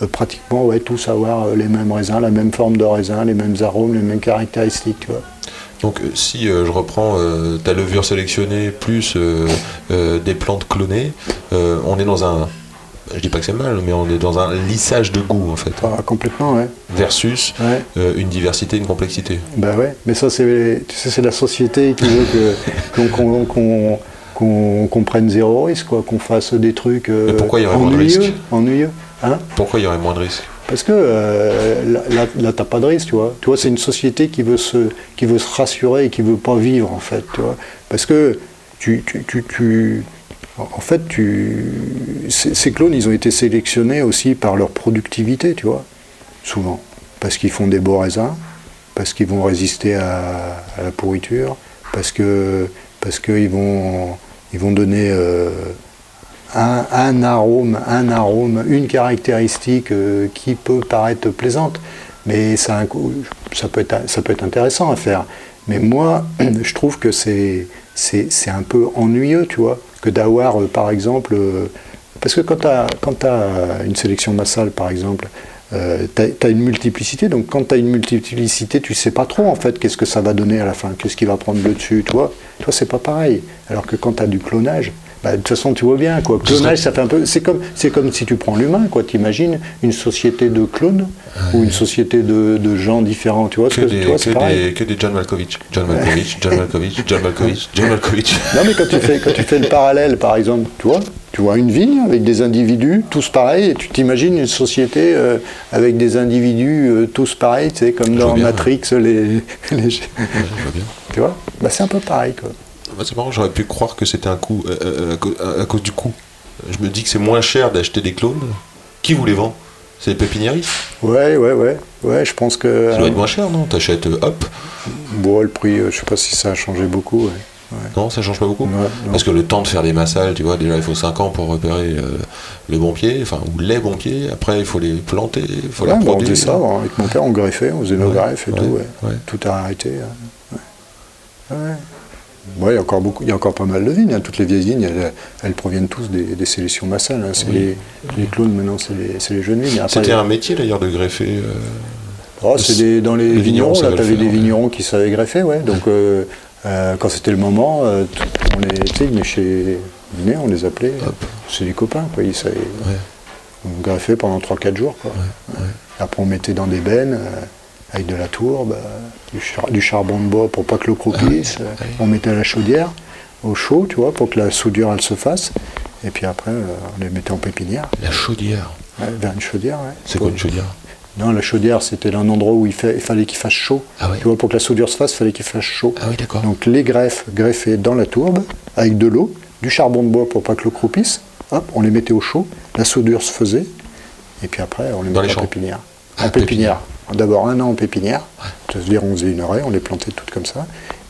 pratiquement ouais, tous avoir euh, les mêmes raisins, la même forme de raisin, les mêmes arômes, les mêmes caractéristiques, tu vois. Donc euh, si euh, je reprends euh, ta levure sélectionnée plus euh, euh, des plantes clonées, euh, on est dans un, je dis pas que c'est mal, mais on est dans un lissage de goût en fait, Ah, complètement, ouais. versus ouais. euh, une diversité, une complexité. Bah ouais, mais ça c'est tu sais, c'est la société qui veut que qu'on qu'on- qu'on- prenne zéro risque, quoi, qu'on fasse des trucs euh, Mais pourquoi il y aurait moins de risques? ennuyeux. Hein Pourquoi il y aurait moins de risques Parce que euh, là, là, t'as pas de risque, tu vois. Tu vois, c'est une société qui veut se, qui veut se rassurer et qui veut pas vivre, en fait, tu vois. Parce que tu, tu, tu, tu- en fait, tu, ces, ces clones, ils ont été sélectionnés aussi par leur productivité, tu vois, souvent, parce qu'ils font des beaux raisins, parce qu'ils vont résister à, à la pourriture, parce que, parce qu'ils vont, ils vont donner euh, un, arôme, un arôme, une caractéristique euh, qui peut paraître plaisante, mais ça, peut être, intéressant à faire. Mais moi, je trouve que c'est, un peu ennuyeux, tu vois, que d'avoir, euh, par exemple, euh, parce que quand tu as, une sélection massale, par exemple, tu as, une multiplicité, donc quand tu as une multiplicité, tu sais pas trop en fait qu'est-ce que ça va donner à la fin, qu'est-ce qui va prendre le dessus, tu vois. Toi, c'est pas pareil. Alors que quand tu as du clonage, bah, de toute façon, tu vois bien, quoi. Clonage, ça fait un peu. C'est comme, c'est comme si tu prends l'humain, quoi. T'imagines une société de clones ou une société de, de gens différents, tu vois. ce que, que- des, tu vois, que, c'est pareil. des, que des John Malkovich. John Malkovich, John Malkovich, John Malkovich, John Malkovich. Non, mais quand tu, fais, quand tu fais le parallèle, par exemple, tu vois, tu vois une vigne avec des individus tous pareils, et tu t'imagines une société euh, avec des individus euh, tous pareils, tu sais, comme dans bien, Matrix, les, les- Ouais, je vois bien. tu vois? Bah, C'est un peu pareil, quoi. Bah, c'est marrant, j'aurais pu croire que c'était un coup euh, euh, à, cause, à- à cause du coût. Je me dis que c'est moins cher d'acheter des clones. Qui vous les vend? C'est les pépiniéristes? Ouais, ouais, ouais. Ouais, je pense que. Ça doit être moins cher, non? T'achètes euh, hop bon, le prix, euh, je sais pas si ça a changé beaucoup. ouais. Non, ça change pas beaucoup? Non. Parce que le temps de faire des massales, tu vois, déjà il faut 5 ans pour repérer euh, le bon pied, enfin, ou les bons pieds. Après, il faut les planter, il faut Ouais, la bah, on produire. faisait ça, hein, avec mon père, on greffait, on faisait nos greffes et tout. Tout a arrêté. hein. Ouais. Ouais. Il y a encore beaucoup, il y a encore pas mal de vignes. hein. Toutes les vieilles vignes, elles, elles proviennent tous des, des sélections massales. hein. C'est Oui. les, les clones maintenant, c'est les, jeunes vignes. C'était un métier d'ailleurs de greffer. euh, Oh, c'est des- dans les, les vignerons vignerons, là, tu avais des ouais. vignerons qui savaient greffer, ouais. Donc, euh, euh, quand c'était le moment, euh, on les, chez, venaient, on les appelait. C'est des copains, quoi. Ils savaient, Ouais. on greffait pendant 3-4 jours, quoi. Après, on mettait dans des bennes avec de la tourbe, euh, du, char- du charbon de bois pour pas que l'eau croupisse. ouais. On mettait à la chaudière, au chaud, tu vois, pour que la soudure, elle se fasse. Et puis après, euh, on les mettait en pépinière, La chaudière. ouais, vers une chaudière, ouais. C'est quoi une chaudière? Non, la chaudière, c'était un endroit où il, fallait qu'il fasse chaud. Ah ouais. Tu vois, pour que la soudure se fasse, il fallait qu'il fasse chaud. Ah oui, d'accord. Donc les greffes greffées dans la tourbe, avec de l'eau, du charbon de bois pour pas que l'eau croupisse. Hop, on les mettait au chaud, la soudure se faisait, et puis après, on les Dans mettait les en champs. pépinière. Ah, en pépinière. D'abord un an en pépinière, c'est-à-dire on faisait une oreille, on les plantait toutes comme ça,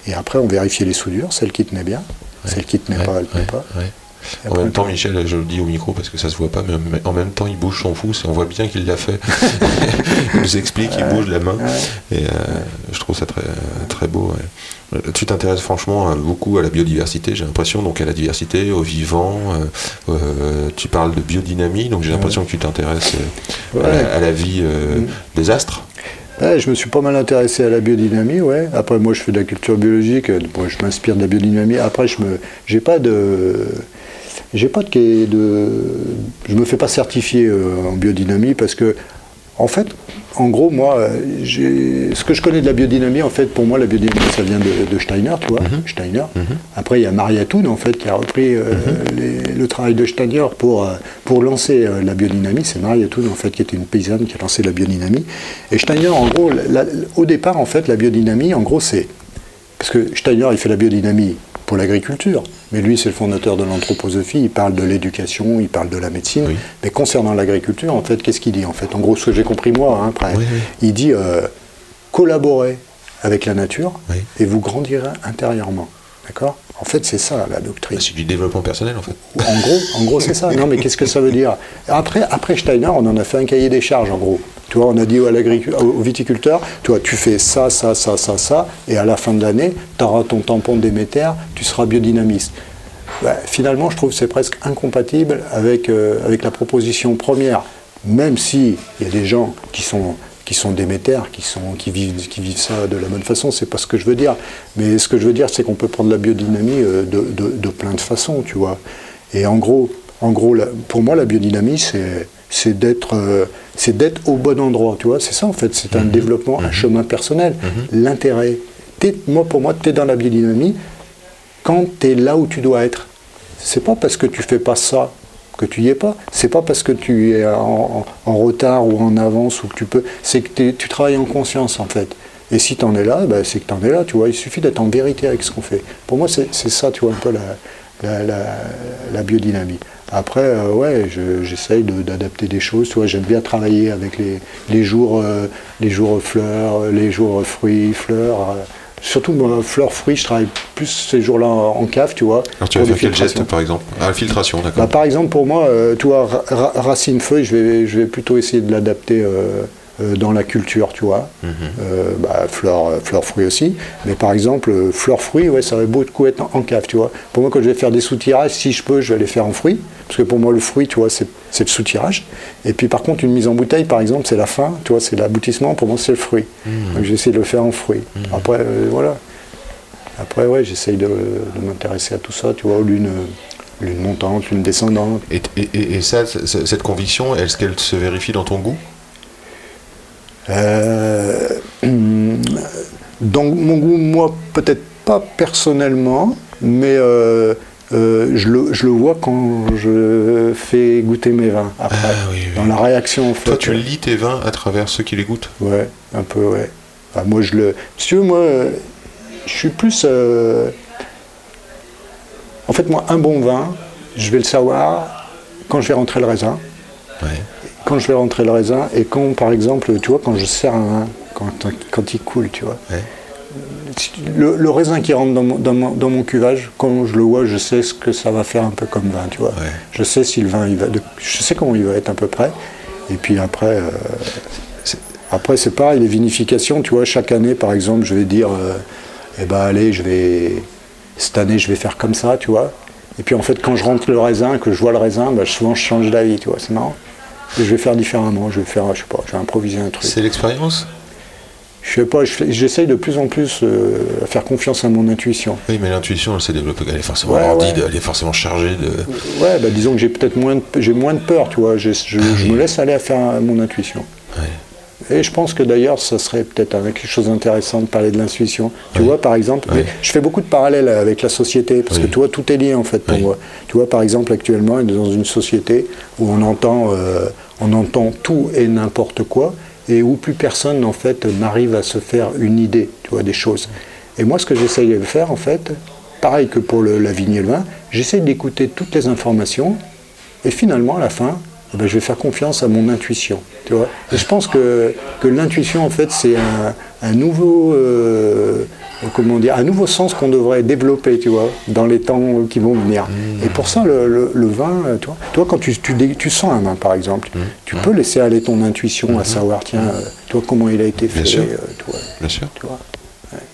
et après on vérifiait les soudures, celles qui tenaient bien, celles qui tenaient pas, elles tenaient ouais, pas. En même temps, Michel, je le dis au micro parce que ça se voit pas, mais en même temps, il bouge son pouce et on voit bien qu'il l'a fait. il nous explique, il bouge la main. Et euh, je trouve ça très, très beau. ouais. Tu t'intéresses franchement euh, beaucoup à la biodiversité, j'ai l'impression, donc à la diversité, au vivant. euh, euh, tu parles de biodynamie, donc j'ai l'impression que tu t'intéresses à, la, à la vie Mm. des astres. Je me suis pas mal intéressé à la biodynamie, ouais. Après, moi, je fais de la culture biologique. Bon, je m'inspire de la biodynamie. Après, je me, j'ai pas de, j'ai pas de, quai- de, je me fais pas certifier euh, en biodynamie parce que, en fait, en gros, moi, ce que je connais de la biodynamie, en fait, pour moi, la biodynamie, ça vient de, de Steiner, tu vois, Steiner. Après, il y a Maria Thun, en fait, qui a repris euh, les- le travail de Steiner pour, euh, pour lancer euh, la biodynamie. C'est Maria Thun, en fait, qui était une paysanne qui a lancé la biodynamie. Et Steiner, en gros, la- la- au départ, en fait, la biodynamie, en gros, c'est. Parce que Steiner, il fait la biodynamie pour l'agriculture, mais lui, c'est le fondateur de l'anthroposophie. Il parle de l'éducation, il parle de la médecine. Oui. Mais concernant l'agriculture, en fait, qu'est-ce qu'il dit En fait, en gros, ce que j'ai compris moi, hein, après, Oui, oui. il dit euh, collaborez avec la nature et vous grandirez intérieurement. D'accord? En fait, c'est ça la doctrine. C'est du développement personnel, en fait. En gros, en gros c'est ça. Non, mais qu'est-ce que ça veut dire? Après, après Steiner, on en a fait un cahier des charges, en gros. Tu vois, on a dit à au viticulteur, tu vois, tu fais ça, ça, ça, ça, ça, et à la fin de l'année, tu auras ton tampon Déméter, tu seras biodynamiste. Bah, finalement, je trouve que c'est presque incompatible avec, euh, avec la proposition première, même si il y a des gens qui sont qui sont démétères, qui, sont, qui, vivent, qui vivent ça de la bonne façon, c'est pas ce que je veux dire. Mais ce que je veux dire, c'est qu'on peut prendre la biodynamie euh, de, de- de plein de façons, tu vois. Et en gros, en gros pour moi, la biodynamie, c'est c'est d'être euh, c'est d'être au bon endroit, tu vois. C'est ça, en fait. C'est un développement, un chemin personnel. L'intérêt. T'es- Moi, pour moi, tu es dans la biodynamie quand tu es là où tu dois être. C'est pas parce que tu fais pas ça que tu y es pas. C'est pas parce que tu es en, retard ou en avance ou que tu peux. C'est que tu travailles en conscience en fait. Et si tu en es là, ben, c'est que tu en es là, tu vois. Il suffit d'être en vérité avec ce qu'on fait. Pour moi, c'est ça, tu vois, un peu la, la, biodynamie. Après, euh, ouais, je- j'essaye d'adapter des choses. Tu vois, j'aime bien travailler avec les, les jours, euh, les jours fleurs, les jours fruits, fleurs. euh, surtout moi, fleurs, fruits, je travaille plus ces jours-là en, en cave, tu vois. Alors, tu vas faire quel geste, par exemple Ah, filtration, d'accord. Bah, par exemple, pour moi, euh, tu vois, ra- ra- racine feuille, je vais, je vais plutôt essayer de l'adapter euh, dans la culture, tu vois. Mhm. Euh, bah, fleurs, euh, fleurs, fruits aussi. Mais par exemple, euh, fleurs, fruits, ouais, ça va beaucoup être en, en cave, tu vois. Pour moi, quand je vais faire des soutirages, si je peux, je vais les faire en fruits. Parce que pour moi, le fruit, tu vois, c'est le soutirage. Et puis par contre, une mise en bouteille, par exemple, c'est la fin, tu vois, c'est l'aboutissement. Pour moi, c'est le fruit. Mhm. Donc j'essaie de le faire en fruits. Après, euh, voilà. Après, ouais, j'essaye de, de m'intéresser à tout ça, tu vois, lune, lune montante, lune descendante. Et, et- et- ça, cette conviction, est-ce qu'elle se vérifie dans ton goût? Euh, dans mon goût, moi, peut-être pas personnellement, mais euh, euh, je, le, je le vois quand je fais goûter mes vins après. Ah oui, oui. Dans la réaction, en fait. Toi, tu lis tes vins à travers ceux qui les goûtent? Ouais, un peu, ouais. Enfin, moi, je le. Tu veux, moi, je suis plus. En fait, moi, un bon vin, je vais le savoir quand je vais rentrer le raisin. Ouais. Quand je vais rentrer le raisin et quand, par exemple, tu vois, quand je sers un vin, quand, quand il coule, tu vois. Ouais. Le, le raisin qui rentre dans mon, dans, mon, dans mon cuvage, quand je le vois, je sais ce que ça va faire un peu comme vin, tu vois. Ouais. Je sais si le vin, il va, je sais comment il va être à peu près. Et puis après, euh, après c'est pareil, les vinifications, tu vois, chaque année, par exemple, je vais dire, euh, eh ben allez, je vais, cette année, je vais faire comme ça, tu vois. Et puis en fait, quand je rentre le raisin, que je vois le raisin, ben, souvent je change d'avis, tu vois, c'est marrant. Je vais faire différemment, je vais faire, je sais pas, je vais improviser un truc. C'est l'expérience Je sais pas, j'essaye de plus en plus euh, à faire confiance à mon intuition. Oui, mais l'intuition, elle s'est développée, elle est forcément Ouais, elle est forcément chargée de... Ouais, bah disons que j'ai peut-être moins de, j'ai moins de peur, tu vois. Je, je- je me laisse aller à faire mon intuition. Ouais. Et je pense que d'ailleurs, ça serait peut-être quelque chose d'intéressant de parler de l'intuition. Tu Oui. vois, par exemple, Oui. mais je fais beaucoup de parallèles avec la société, parce Oui. que tu vois, tout est lié en fait pour moi. Tu vois, par exemple, actuellement, on est dans une société où on entend, euh, on entend tout et n'importe quoi, et où plus personne en fait n'arrive à se faire une idée, tu vois, des choses. Et moi, ce que j'essaye de faire, en fait, pareil que pour le- la vigne et le vin, j'essaye d'écouter toutes les informations, et finalement, à la fin, eh ben, je vais faire confiance à mon intuition. Tu vois et je pense que, que l'intuition, en fait, c'est un, un nouveau, euh, comment dire, un nouveau sens qu'on devrait développer, tu vois, dans les temps qui vont venir. Mmh. Et pour ça, le, le- le vin, euh, toi, toi quand tu, tu, sens un vin, par exemple, Mmh. tu peux laisser aller ton intuition à savoir, tiens, euh, toi, comment il a été Bien fait, sûr. toi, Bien sûr. tu vois. Ouais.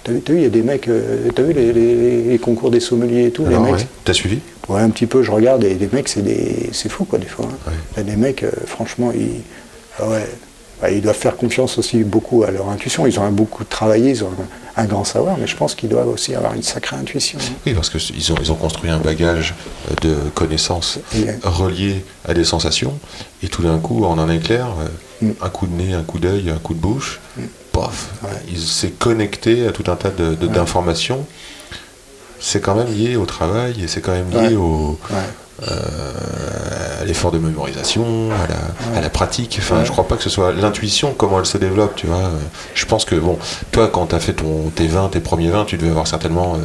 T'as vu, t'as il y a des mecs, euh, t'as vu les, les- les concours des sommeliers et tout, Alors, les mecs, ouais. T'as suivi? Ouais, un petit peu, je regarde, et les mecs, c'est des... c'est fou, quoi, des fois. hein. Ouais. Il y a des mecs, euh, franchement, ils... ah ouais, bah, ils doivent faire confiance aussi beaucoup à leur intuition. Ils ont beaucoup travaillé, ils ont un, un grand savoir, mais je pense qu'ils doivent aussi avoir une sacrée intuition. hein. Oui, parce qu'ils ont, ils ont construit un bagage euh, de connaissances Et- reliées à des sensations, et tout d'un coup, en un éclair, Mm. un coup de nez, un coup d'œil, un coup de bouche, Ouais. il s'est connecté à tout un tas de- de- d'informations. C'est quand même lié au travail, et c'est quand même lié au, euh, à l'effort de mémorisation, à la, à la pratique. Enfin, je crois pas que ce soit l'intuition, comment elle se développe, tu vois. Euh, Je pense que, bon, toi, quand tu as fait ton, tes vins, tes premiers vins, tu devais avoir certainement euh,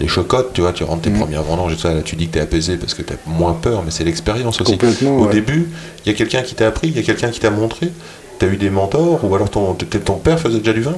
les chocottes, tu vois, tu rentres tes Mhm. premières vendanges et tout ça, là, tu dis que tu es apaisé parce que tu as moins peur, mais c'est l'expérience aussi. Au ouais. début, il y a quelqu'un qui t'a appris, il y a quelqu'un qui t'a montré, tu as eu des mentors, ou alors ton, ton père faisait déjà du vin?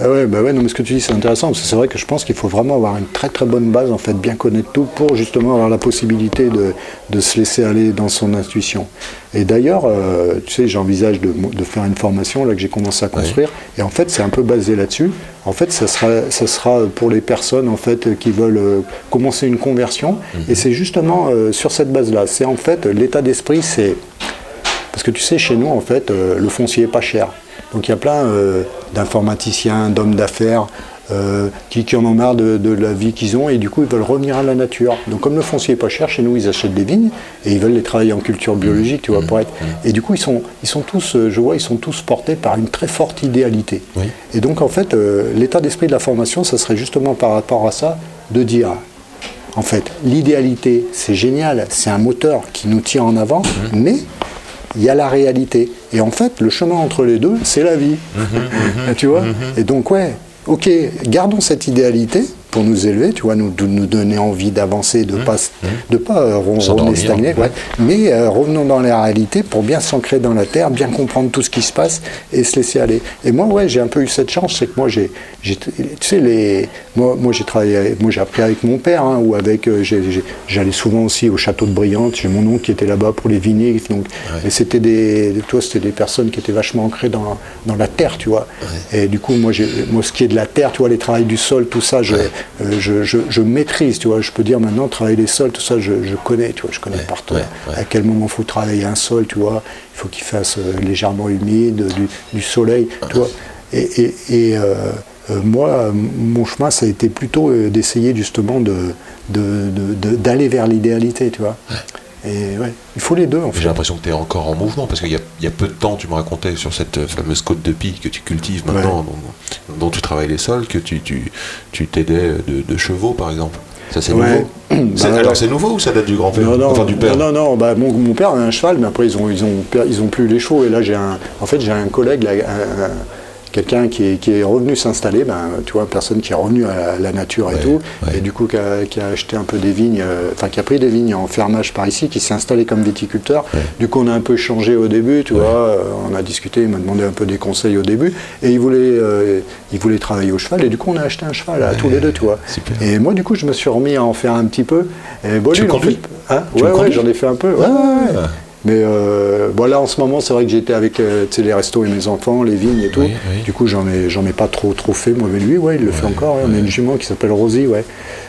Ah ouais, bah ouais, non, mais ce que tu dis, c'est intéressant, parce que c'est vrai que je pense qu'il faut vraiment avoir une très très bonne base, en fait, bien connaître tout, pour justement avoir la possibilité de, de se laisser aller dans son intuition. Et d'ailleurs, euh, tu sais, j'envisage de, de faire une formation là que j'ai commencé à construire, et en fait, c'est un peu basé là-dessus. En fait, ça sera, ça sera pour les personnes en fait qui veulent euh, commencer une conversion, et c'est justement euh, sur cette base-là. C'est en fait l'état d'esprit, c'est parce que tu sais, chez nous, en fait, euh, le foncier est pas cher. Donc il y a plein euh, d'informaticiens, d'hommes d'affaires euh, qui, qui en ont marre de, de la vie qu'ils ont et du coup ils veulent revenir à la nature. Donc comme le foncier est pas cher, chez nous ils achètent des vignes et ils veulent les travailler en culture biologique, tu vois, pour être. Et du coup ils sont, ils sont tous, je vois, ils sont tous portés par une très forte idéalité. Oui. Et donc en fait, euh, l'état d'esprit de la formation, ça serait justement par rapport à ça, de dire en fait, l'idéalité, c'est génial, c'est un moteur qui nous tire en avant, mais il y a la réalité. Et en fait, le chemin entre les deux, c'est la vie. tu vois Et donc, ouais, ok, gardons cette idéalité pour nous élever, tu vois, nous, de nous donner envie d'avancer, de pas, de pas euh, ron- S'endormir, ronronner, stagner, ouais. ouais. mais euh, revenons dans la réalité pour bien s'ancrer dans la terre, bien comprendre tout ce qui se passe et se laisser aller. Et moi, ouais, j'ai un peu eu cette chance, c'est que moi, j'ai, tu sais, les, moi, moi j'ai travaillé, moi, j'ai appris avec mon père, hein, ou avec, euh, j'allais souvent aussi au château de Briante, j'ai mon oncle qui était là-bas pour les vignes, donc, et c'était des, toi, c'était des personnes qui étaient vachement ancrées dans, dans la terre, tu vois. Et du coup, moi, moi, ce qui est de la terre, tu vois, les travails du sol, tout ça, je, euh, je, je, je maîtrise, tu vois. Je peux dire maintenant, travailler les sols, tout ça, je, je connais, tu vois, je connais par ouais, ouais. À quel moment il faut travailler un sol, tu vois. Il faut qu'il fasse euh, légèrement humide, du, du soleil, tu vois. Et, et, et, euh, euh, moi, euh, mon chemin, ça a été plutôt euh, d'essayer justement de, de, de- de- d'aller vers l'idéalité, tu vois. Et ouais, il faut les deux, en J'ai fait. l'impression que tu es encore en mouvement, parce qu'il y, a- il y a peu de temps, tu me racontais sur cette euh, fameuse côte de pie que tu cultives maintenant, dont, dont tu travailles les sols, que tu, tu, tu t'aidais de, de chevaux, par exemple. Ça, c'est Ouais. nouveau C'est- Bah, Alors, c'est nouveau ou ça date du grand-père Non, non, Enfin, du père non, non, non, bah, mon, mon père avait un cheval, mais après ils ont, ils ont, per- ils ont plus les chevaux. Et là, j'ai un, en fait, j'ai un collègue, là, un- un- quelqu'un qui est, qui est revenu s'installer, ben, tu vois, une personne qui est revenue à la, nature et Ouais, tout, ouais. et du coup qui a, qui a acheté un peu des vignes, euh, enfin qui a pris des vignes en fermage par ici, qui s'est installé comme viticulteur. Du coup, on a un peu changé au début, tu vois, euh, on a discuté, il m'a demandé un peu des conseils au début, et il voulait, euh, il voulait travailler au cheval, et du coup, on a acheté un cheval à tous les deux, tu vois. super. Et moi, du coup, je me suis remis à en faire un petit peu. Et bon, Tu lui, en fait- Hein Tu ouais, j'en ai fait un peu. Ouais. Ah. Mais euh, bon, là, en ce moment, c'est vrai que j'étais avec euh, les restos et mes enfants, les vignes et tout. Oui, oui. Du coup, j'en ai, j'en ai pas trop, trop fait. Moi, mais lui, ouais, il le fait encore. ouais. On a une jument qui s'appelle Rosie, ouais.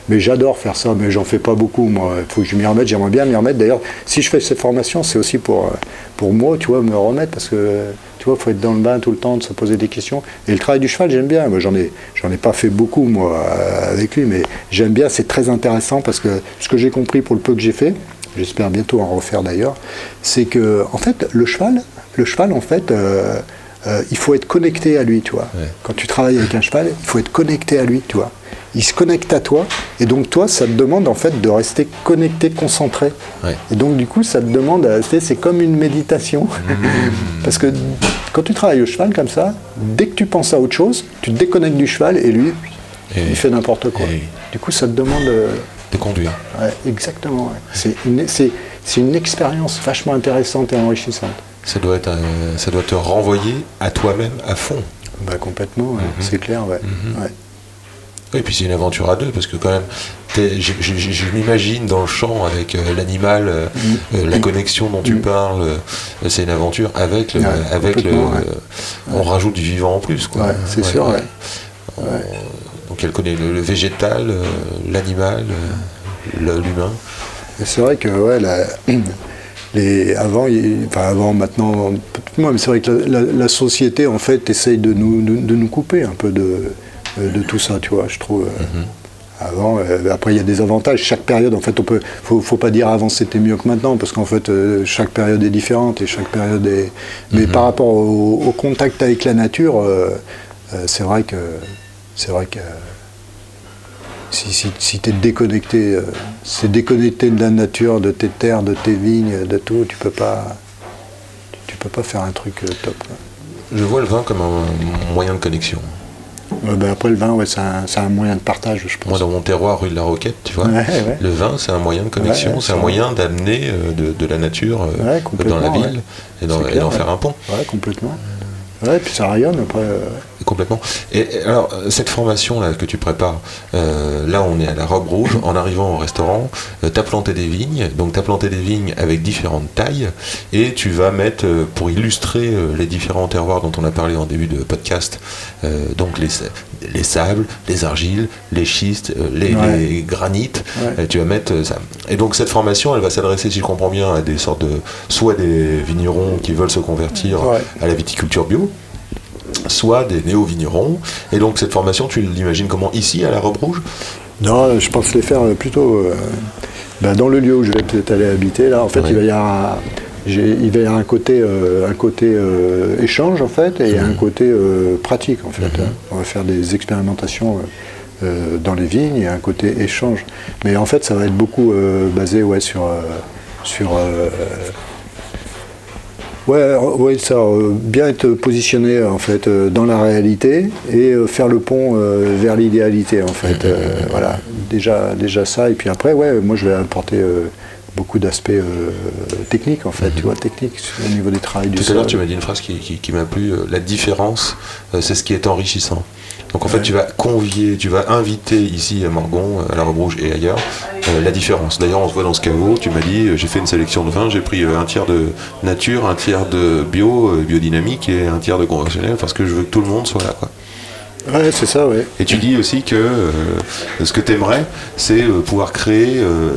Mais j'adore faire ça, mais j'en fais pas beaucoup, moi. Il faut que je m'y remette. J'aimerais bien m'y remettre. D'ailleurs, si je fais cette formation, c'est aussi pour, euh, pour moi, tu vois, me remettre parce que. euh, Tu vois, faut être dans le bain tout le temps, de se poser des questions. Et le travail du cheval, j'aime bien. Moi, j'en ai, j'en ai pas fait beaucoup, moi, euh, avec lui, mais j'aime bien. C'est très intéressant parce que ce que j'ai compris pour le peu que j'ai fait, j'espère bientôt en refaire d'ailleurs, c'est que en fait le cheval, le cheval en fait, euh, euh, il faut être connecté à lui, tu vois. Ouais. Quand tu travailles avec un cheval, il faut être connecté à lui, tu vois. Il se connecte à toi, et donc toi, ça te demande en fait de rester connecté, concentré. Ouais. Et donc du coup, ça te demande, euh, c'est comme une méditation, parce que quand tu travailles au cheval comme ça, dès que tu penses à autre chose, tu te déconnectes du cheval, et lui, Et- il fait n'importe quoi. et- Du coup, ça te demande. euh, Conduire. Ouais, exactement. ouais. C'est une, une expérience vachement intéressante et enrichissante. Ça doit, être, un- ça doit te renvoyer à toi-même à fond. Bah, complètement, ouais. c'est clair. Ouais. Ouais. Oui, puis c'est une aventure à deux, parce que quand même, je, je- je- je m'imagine dans le champ avec euh, l'animal, euh, euh, la connexion dont tu Mm. parles, euh, c'est une aventure avec le, Ouais, avec le, ouais. on rajoute du vivant en plus, quoi. Ouais, c'est sûr. On- Donc elle connaît le, le végétal, euh, l'animal, euh, l'humain. C'est vrai que ouais, la- les, avant, il- enfin avant, maintenant, mais c'est vrai que la, la- la société en fait essaye de nous, de, de nous couper un peu de, de tout ça, tu vois, je trouve. euh, Avant, euh, après il y a des avantages. Chaque période, en fait, on peut, faut, faut pas dire avant c'était mieux que maintenant, parce qu'en fait euh, chaque période est différente et chaque période est. Mais par rapport au, au contact avec la nature, euh, euh, c'est vrai que c'est vrai que si, si, si tu es déconnecté, euh, c'est déconnecté de la nature, de tes terres, de tes vignes, de tout, tu peux pas, tu peux pas faire un truc euh, top. quoi. Je vois le vin comme un moyen de connexion. Ouais, ben après le vin, ouais, c'est un, un moyen de partage, je pense. Moi, dans mon terroir, rue de la Roquette, tu vois, Ouais, le vin, c'est un moyen de connexion, c'est un moyen d'amener euh, de, de la nature dans la ville et d'en et faire un pont. Ouais, complètement. Ouais, puis ça rayonne après. Euh, Complètement. Et, alors, euh, cette formation-là que tu prépares, euh, là, on est à la robe rouge. En arrivant au restaurant, tu as planté des vignes. Donc, tu as planté des vignes avec différentes tailles. Et tu vas mettre, euh, pour illustrer euh, les différents terroirs dont on a parlé en début de podcast, euh, donc les, sa- les sables, les argiles, les schistes, euh, les, Ouais. les granites. Ouais. Et tu vas mettre euh, ça. Et donc, cette formation, elle va s'adresser, si je comprends bien, à des sortes de. soit des vignerons qui veulent se convertir Ouais. à la viticulture bio soit des néo-vignerons. Et donc cette formation, tu l'imagines comment Ici, à la Robe Rouge? Non, je pense les faire euh, plutôt euh, ben, dans le lieu où je vais peut-être aller habiter. Là, en fait, il va y avoir, un- j'ai- il va y avoir un côté, euh, un côté euh, échange en fait, et un côté pratique en fait. hein. On va faire des expérimentations. dans les vignes et un côté échange. Mais en fait, ça va être beaucoup basé ouais, sur, sur Ouais, euh, ouais, ça, euh, bien être positionné en fait euh, dans la réalité et euh, faire le pont vers l'idéalité en fait. Voilà, déjà, déjà ça. Et puis après, ouais, moi je vais apporter beaucoup d'aspects techniques en fait, tu vois, techniques au niveau des travails du Tout à l'heure, tu m'as dit une phrase qui, qui- qui m'a plu. La différence, c'est ce qui est enrichissant. Donc en fait, Ouais. tu vas convier, tu vas inviter ici à Morgon, à la Robe Rouge et ailleurs, euh, la différence. D'ailleurs, on se voit dans ce caveau. Tu m'as dit, euh, j'ai fait une sélection de vins, j'ai pris euh, un tiers de nature, un tiers de bio, euh, biodynamique et un tiers de conventionnel, parce que je veux que tout le monde soit là. Quoi. Ouais, c'est ça, ouais. Et tu dis aussi que euh, ce que tu aimerais, c'est euh, pouvoir créer. euh,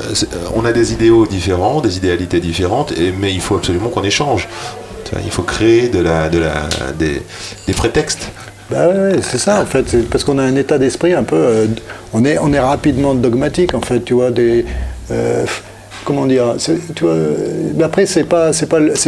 euh, euh, on a des idéaux différents, des idéalités différentes, et, mais il faut absolument qu'on échange. Il faut créer de la, de la, des, des prétextes. Bah ouais, ouais, c'est ça en fait, parce qu'on a un état d'esprit un peu, euh, on est on est rapidement dogmatique en fait, tu vois des, euh, comment dire, euh, après c'est pas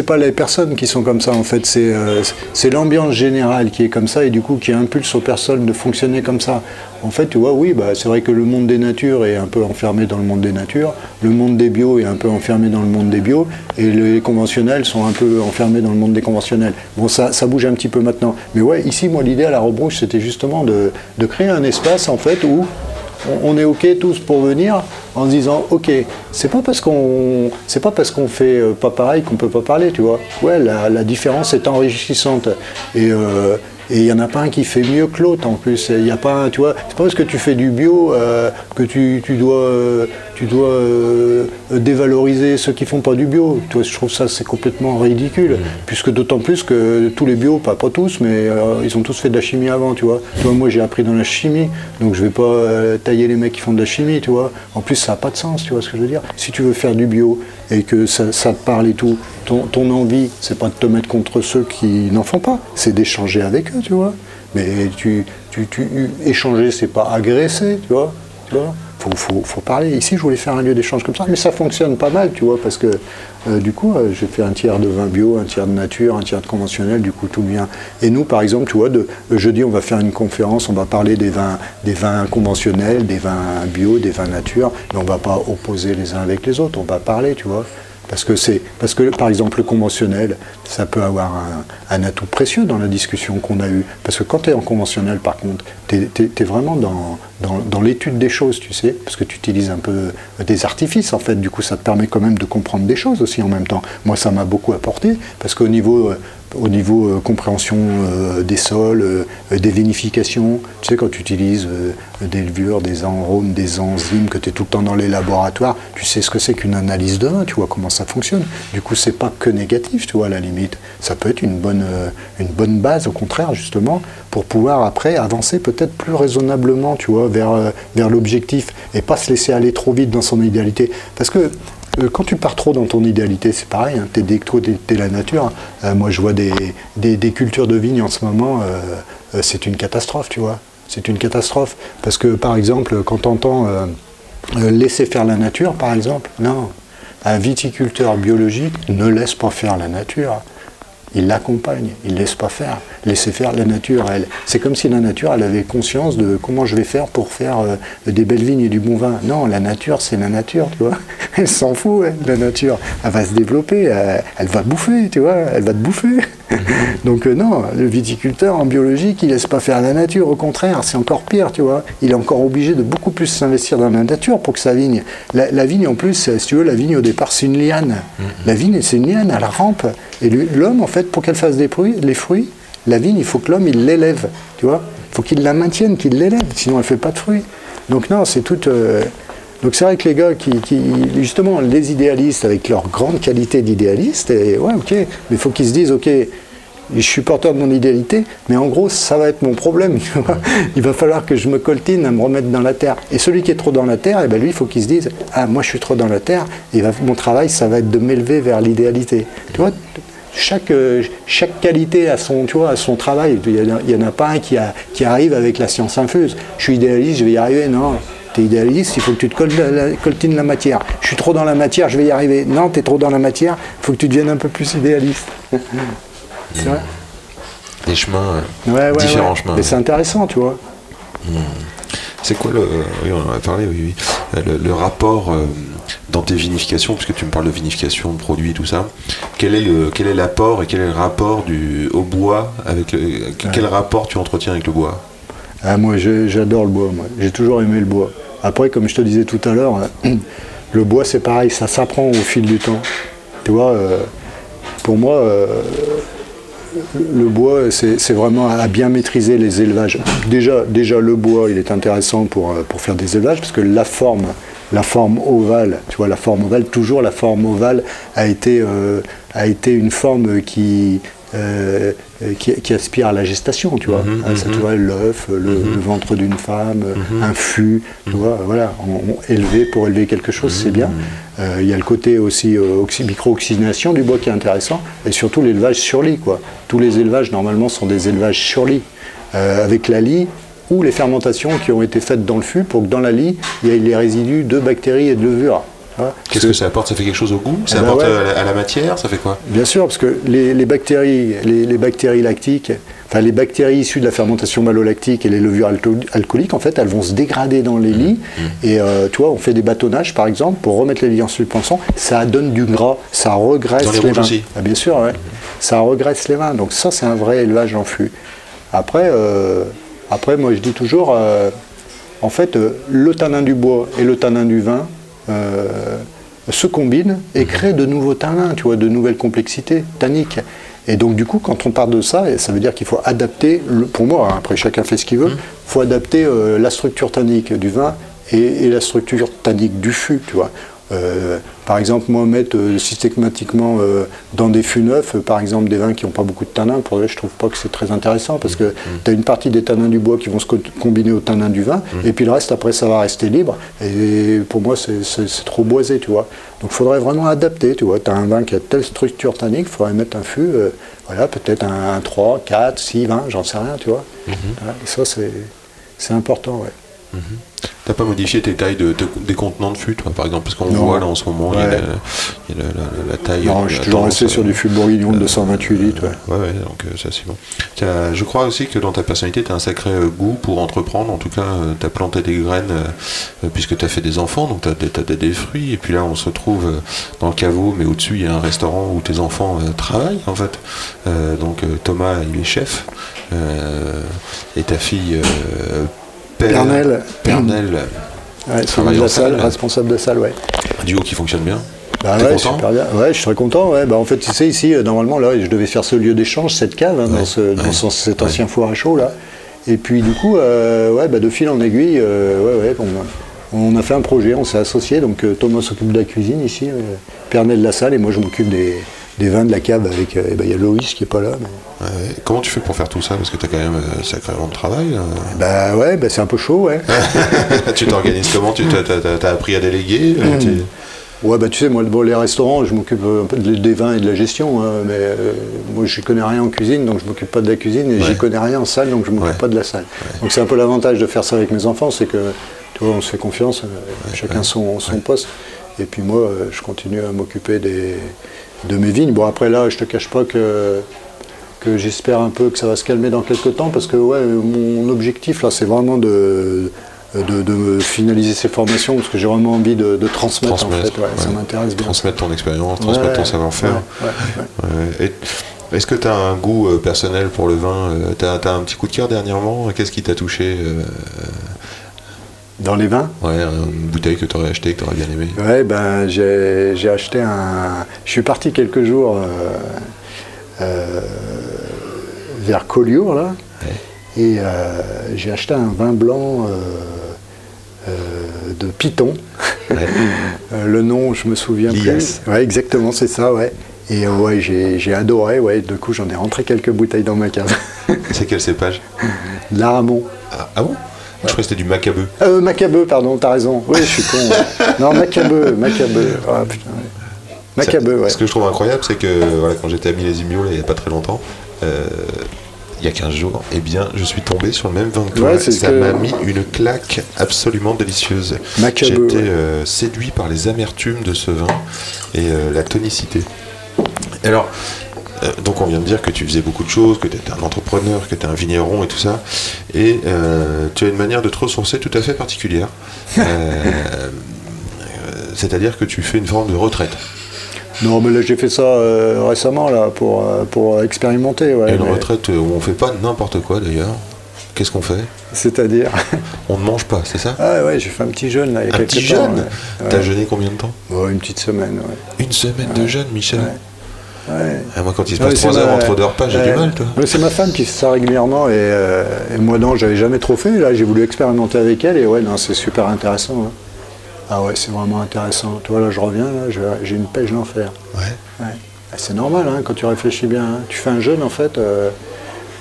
pas les personnes qui sont comme ça en fait, c'est euh, c'est l'ambiance générale qui est comme ça et du coup qui impulse aux personnes de fonctionner comme ça. En fait, tu vois, oui, bah, c'est vrai que le monde des natures est un peu enfermé dans le monde des natures, le monde des bio est un peu enfermé dans le monde des bio, et les conventionnels sont un peu enfermés dans le monde des conventionnels. Bon, ça, bouge un petit peu maintenant. Mais ouais, ici, moi, l'idée à la Robe Rouge, c'était justement de, de créer un espace, en fait, où on, est OK tous pour venir en se disant OK, c'est pas parce qu'on c'est pas parce qu'on fait euh, pas pareil qu'on peut pas parler, tu vois. Ouais, la, différence est enrichissante. Et euh, il n'y en a pas un qui fait mieux que l'autre en plus. A pas un, tu vois, c'est pas parce que tu fais du bio euh, que tu, tu dois, euh, tu dois euh, dévaloriser ceux qui font pas du bio. Tu vois, je trouve ça c'est complètement ridicule. Puisque d'autant plus que tous les bio, pas, pas tous, mais euh, ils ont tous fait de la chimie avant, tu vois. Tu vois, moi j'ai appris dans la chimie, donc je vais pas euh, tailler les mecs qui font de la chimie, tu vois. En plus ça n'a pas de sens, tu vois ce que je veux dire. Si tu veux faire du bio et que ça, ça te parle et tout, ton, ton envie, c'est pas de te mettre contre ceux qui n'en font pas, c'est d'échanger avec eux, tu vois. Mais tu, tu, tu échanger, c'est pas agresser, tu vois. Tu vois? Faut, faut, parler. Ici, je voulais faire un lieu d'échange comme ça, mais ça fonctionne pas mal, tu vois, parce que euh, du coup, euh, j'ai fait un tiers de vin bio, un tiers de nature, un tiers de conventionnel, du coup, tout vient. Et nous, par exemple, tu vois, de, jeudi, on va faire une conférence, on va parler des vins, des vins conventionnels, des vins bio, des vins nature, mais on va pas opposer les uns avec les autres, on va parler, tu vois. Parce que, c'est, parce que, par exemple, le conventionnel, ça peut avoir un, atout précieux dans la discussion qu'on a eue. Parce que quand tu es en conventionnel, par contre, tu es, vraiment dans, l'étude des choses, tu sais, parce que tu utilises un peu des artifices, en fait. Du coup, ça te permet quand même de comprendre des choses aussi en même temps. Moi, ça m'a beaucoup apporté, parce qu'au niveau, au niveau euh, compréhension euh, des sols, euh, des vinifications. Tu sais, quand tu utilises des levures, des arômes, des enzymes, que tu es tout le temps dans les laboratoires, tu sais ce que c'est qu'une analyse de vin, tu vois comment ça fonctionne. Du coup, c'est pas que négatif, tu vois, à la limite. Ça peut être une bonne, une bonne base, au contraire, justement, pour pouvoir après avancer peut-être plus raisonnablement, tu vois, vers, vers l'objectif et pas se laisser aller trop vite dans son idéalité. Parce que quand tu pars trop dans ton idéalité, c'est pareil, hein, t'es toi, t'es, la nature. Euh, moi, je vois des, des, cultures de vignes en ce moment, euh, euh, c'est une catastrophe, tu vois. C'est une catastrophe. Parce que, par exemple, quand tu entends laisser faire la nature, par exemple, non. Un viticulteur biologique ne laisse pas faire la nature. Il l'accompagne, il ne laisse pas faire. Laisser faire la nature, elle. C'est comme si la nature, elle avait conscience de comment je vais faire pour faire euh, des belles vignes et du bon vin. Non, la nature, c'est la nature, tu vois. Elle s'en fout, elle, la nature. Elle va se développer, elle, elle va bouffer, tu vois. Elle va te bouffer. Donc euh, non, le viticulteur en biologique, il laisse pas faire la nature. Au contraire, c'est encore pire, tu vois. Il est encore obligé de beaucoup plus s'investir dans la nature pour que sa vigne. La, la vigne, en plus, si tu veux, la vigne au départ, c'est une liane. La vigne, c'est une liane à la rampe. Et l'homme, en fait, pour qu'elle fasse des fruits, les fruits, la vigne, il faut que l'homme, il l'élève, tu vois. Il faut qu'il la maintienne, qu'il l'élève, sinon elle fait pas de fruits. Donc non, c'est tout. euh, Donc c'est vrai que les gars qui, justement, les idéalistes avec leur grande qualité d'idéaliste, et ouais, ok, mais il faut qu'ils se disent, ok, je suis porteur de mon idéalité, mais en gros, ça va être mon problème. Il va falloir que je me coltine à me remettre dans la terre. Et celui qui est trop dans la terre, eh ben lui, il faut qu'il se dise, ah, moi, je suis trop dans la terre, et mon travail, ça va être de m'élever vers l'idéalité. Tu vois, chaque, euh, chaque qualité a son, tu vois, a son travail. Il n'y en, a- pas un qui arrive avec la science infuse. Je suis idéaliste, je vais y arriver. Non, idéaliste, il faut que tu te col- la- la- coltines la matière. Je suis trop dans la matière, je vais y arriver. Non, tu es trop dans la matière, il faut que tu deviennes un peu plus idéaliste. C'est vrai Des chemins, euh, Ouais, ouais, différents ouais. chemins. Mais c'est intéressant, tu vois. C'est quoi le. Oui, on en a parlé, oui, oui. Euh, Le, le rapport euh, dans tes vinifications, puisque tu me parles de vinification, de produits, tout ça. Quel est le quel est l'apport et quel est le rapport du, au bois avec le, Quel rapport tu entretiens avec le bois? Ah, moi, j'adore le bois. moi. J'ai toujours aimé le bois. Après, comme je te disais tout à l'heure, euh, le bois, c'est pareil, ça s'apprend au fil du temps. Tu vois, euh, pour moi, euh, le bois, c'est vraiment à bien maîtriser les élevages. Déjà, déjà, le bois, il est intéressant pour, euh, pour faire des élevages, parce que la forme, la forme ovale, tu vois, la forme ovale, toujours la forme ovale a été, a été une forme qui, euh, qui, qui aspire à la gestation, tu vois. Mhm, Ah, ça, tu mhm. vois, l'œuf, le, le ventre d'une femme, un fût, tu vois, voilà, on, on- élevé pour élever quelque chose, c'est bien. Euh, Il y a le côté aussi euh, oxy- micro-oxygénation du bois qui est intéressant, et surtout l'élevage sur lit, quoi. Tous les élevages, normalement, sont des élevages sur lit, euh, avec la lie ou les fermentations qui ont été faites dans le fût pour que dans la lie, il y ait les résidus de bactéries et de levures. Vois. Qu'est-ce que ça apporte? Ça fait quelque chose au goût? Ça Eh ben apporte ouais. à, la, à la matière? Ça fait quoi? Bien sûr, parce que les, les bactéries, les, les bactéries lactiques, enfin les bactéries issues de la fermentation malolactique et les levures alco- alcooliques, en fait, elles vont se dégrader dans les lits. Et euh, tu vois, on fait des bâtonnages, par exemple, pour remettre les lits en suspension. Ça donne du gras, ça regraisse Dans les les vins. aussi Ah, bien sûr, ouais. Ça regraisse les vins. Donc ça, c'est un vrai élevage en fût. Après, euh, après moi, je dis toujours, euh, en fait, euh, le tanin du bois et le tanin du vin euh, se combinent et créent de nouveaux tanins, tu vois, de nouvelles complexités tanniques. Et donc, du coup, quand on part de ça, et ça veut dire qu'il faut adapter, le- pour moi, hein, après chacun fait ce qu'il veut, il faut adapter euh, la structure tannique du vin et, et la structure tannique du fût, tu vois. Euh, par exemple, moi, mettre euh, systématiquement euh, dans des fûts neufs, par exemple, des vins qui n'ont pas beaucoup de tanins, pour eux, je trouve pas que c'est très intéressant parce que tu as une partie des tanins du bois qui vont se co- combiner aux tanins du vin, et puis le reste, après, ça va rester libre. Et pour moi, c'est- trop boisé, tu vois. Donc, il faudrait vraiment adapter, tu vois. Tu as un vin qui a telle structure tannique, il faudrait mettre un fût, voilà, peut-être un, un 3, 4, 6, 20, j'en sais rien, tu vois. Voilà, et ça, c'est important, ouais. T'as pas modifié tes tailles de, de- des contenants de fût, toi, par exemple? Parce qu'on voit là en ce moment, il y a, la, il y a la- la- la taille. Non, euh, je suis toujours resté sur euh, du fût bourguignon de 228 litres, ouais. Ouais, ouais, donc euh, ça c'est bon. Je crois aussi que dans ta personnalité, tu as un sacré euh, goût pour entreprendre. En tout cas, tu as planté des graines euh, euh, puisque tu as fait des enfants, donc tu as, des fruits. Et puis là, on se retrouve euh, dans le caveau, mais au-dessus, il y a un restaurant où tes enfants euh, travaillent en fait. Euh, donc euh, Thomas, il est chef. euh, et ta fille. Per- Pernelle. Pernelle, Ouais, Travaille de en la salle, salle. responsable de salle, ouais. un duo qui fonctionne bien. Bah ouais, content super bien. Ouais, je très content. Ouais. Bah, en fait, tu sais, ici, euh, normalement, là, je devais faire ce lieu d'échange, cette cave, hein, dans, ce- cet ancien four à chaud, là. Et puis, du coup, euh, ouais, bah, de fil en aiguille, euh, ouais, ouais, on, on a fait un projet, on s'est associés. Donc, Thomas s'occupe de la cuisine ici, Pernel de la salle, et moi, je m'occupe des, des vins de la cave. avec. euh, bah, Il y a Loïs qui est pas là. mais- Ouais. Comment tu fais pour faire tout ça? Parce que tu as quand même euh, sacrément de travail. là. Bah ouais, bah, c'est un peu chaud, ouais. tu t'organises comment? Tu as, appris à déléguer euh, t'es- Ouais, bah tu sais, moi, bon, les restaurants, je m'occupe un peu de- des vins et de la gestion, hein, mais euh, moi, je connais rien en cuisine, donc je m'occupe pas de la cuisine, et Ouais. j'y connais rien en salle, donc je m'occupe Ouais. pas de la salle. Donc c'est un peu l'avantage de faire ça avec mes enfants, c'est que, tu vois, on se fait confiance, euh, chacun son, son poste, et puis moi, euh, je continue à m'occuper des, de mes vignes. Bon, après là, je te cache pas que que j'espère un peu que ça va se calmer dans quelques temps parce que ouais, mon objectif là c'est vraiment de, de, de finaliser ces formations parce que j'ai vraiment envie de, de transmettre, en Transmettre, fait, ouais, ça m'intéresse bien. Transmettre ton expérience, transmettre Ouais, ton savoir-faire. Est-ce que tu as un goût euh, personnel pour le vin? Tu as, un petit coup de cœur dernièrement? Qu'est-ce qui t'a touché euh, Dans les vins? Ouais, une bouteille que tu aurais acheté, que tu aurais bien aimé Ouais, ben j'ai j'ai acheté un. Je suis parti quelques jours euh, euh, vers Collioure là, et euh, j'ai acheté un vin blanc de Python. Ouais. Le nom, je me souviens plus. Ouais, exactement, c'est ça, ouais. Et ouais, j'ai j'ai adoré, ouais. Du coup, j'en ai rentré quelques bouteilles dans ma cave. C'est quel cépage l'Aramon. ah, ah bon? Je crois que c'était du macabeu. Euh, Macabeu, pardon, t'as raison. Oui, je suis con. ouais. Non, Macabeu, Macabeu. Ah, putain, ouais. Macabeu, ouais. Ce que je trouve incroyable, c'est que voilà, quand j'étais à Millésime là, il n'y a pas très longtemps, euh, il y a 15 jours, eh bien, je suis tombé sur le même vin que toi. Ouais, Ça m'a mis une claque absolument délicieuse. J'étais euh, séduit par les amertumes de ce vin et euh, la tonicité. Alors, euh, donc on vient de dire que tu faisais beaucoup de choses, que tu étais un entrepreneur, que tu es un vigneron et tout ça. Et euh, tu as une manière de te ressourcer tout à fait particulière. Euh, C'est-à-dire que tu fais une forme de retraite. Non, mais là, j'ai fait ça récemment, là, pour, pour expérimenter. Ouais, une mais- retraite où on fait pas n'importe quoi d'ailleurs. Qu'est-ce qu'on fait? C'est-à-dire? On ne mange pas, c'est ça? Ah ouais, j'ai fait un petit jeûne, là, il y a Un quelques petit temps, jeûne? ouais. T'as Ouais. jeûné combien de temps? Une petite semaine. Une semaine de jeûne, Michel Ouais. Ah, Moi, quand il se Ouais, passe c'est 3 heures ma- entre deux repas, j'ai du mal, toi. C'est ma femme qui fait ça régulièrement et, euh, et moi non, j'avais jamais trop fait. Là, j'ai voulu expérimenter avec elle et ouais, non, c'est super intéressant. hein. Ah ouais, c'est vraiment intéressant. Tu vois, là, je reviens, là, j'ai une pêche d'enfer. Ouais. Ouais. Ah, C'est normal hein, quand tu réfléchis bien. hein. Tu fais un jeûne en fait, euh,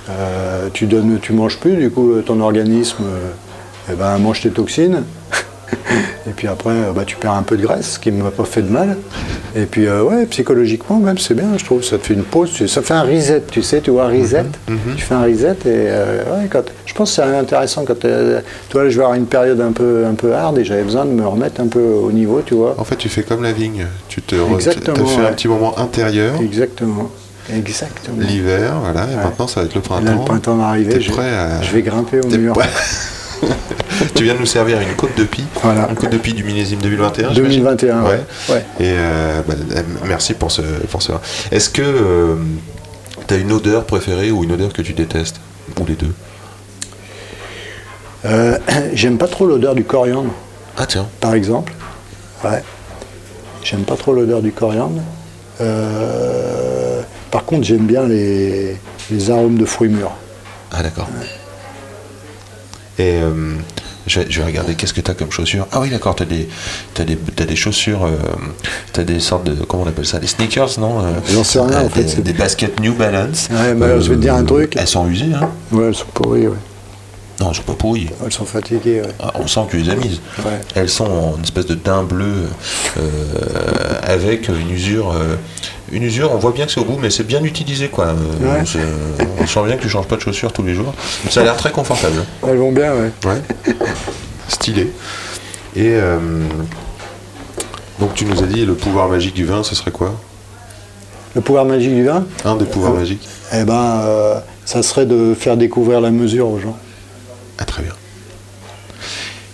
euh, tu donnes, tu manges plus, du coup ton organisme eh ben, mange tes toxines. Et puis après, euh, bah, tu perds un peu de graisse, ce qui ne m'a pas fait de mal. Et puis, euh, ouais, psychologiquement, même, c'est bien, je trouve. Ça te fait une pause, ça fait un reset, tu sais, tu vois, un reset. Tu fais un reset et euh, ouais, quand, je pense que c'est intéressant quand tu vois, je vais avoir une période un peu, un peu hard et j'avais besoin de me remettre un peu au niveau, tu vois. En fait, tu fais comme la vigne. Tu te Exactement, fait un petit moment intérieur, Exactement. Exactement. l'hiver, voilà, et Ouais. maintenant ça va être le printemps. là, le printemps va arriver, je, prêt à- je vais grimper au mur. tu viens de nous servir une côte de pie, Voilà. une côte de pie du millésime 2021. j'imagine 2021, ouais. ouais. Et euh, bah, euh, merci pour ce, pour ce. Est-ce que tu as une odeur préférée ou une odeur que tu détestes? Ou les deux? Euh, J'aime pas trop l'odeur du coriandre, Ah tiens, par exemple. Ouais. J'aime pas trop l'odeur du coriandre. Euh, par contre, j'aime bien les, les arômes de fruits mûrs. ah d'accord. Et euh, je, vais, je vais regarder, qu'est-ce que tu as comme chaussures? Ah oui d'accord, tu as des, t'as des, t'as des chaussures, euh, tu as des sortes de, comment on appelle ça, des sneakers non? Euh, J'en sais rien, en des, fait, c'est- Des baskets New Balance. Ouais, alors, je vais te dire un truc. Elles sont usées, hein? Ouais, elles sont pourries, ouais. Non, elles sont pas pourries. Elles sont fatiguées, ouais. Ah, on sent que tu les as mises. Ouais. Elles sont en espèce de teint bleu euh, avec une usure. euh, une usure, on voit bien que c'est au bout, mais c'est bien utilisé quoi. Euh, Ouais. on sent bien que tu changes pas de chaussures tous les jours. Ça a l'air très confortable. Elles vont bien, ouais. Ouais. Stylé. Et euh, donc tu nous as dit le pouvoir magique du vin, ce serait quoi? Le pouvoir magique du vin, Un des pouvoirs magiques eh ben, ça serait de faire découvrir la mesure aux gens. Ah très bien.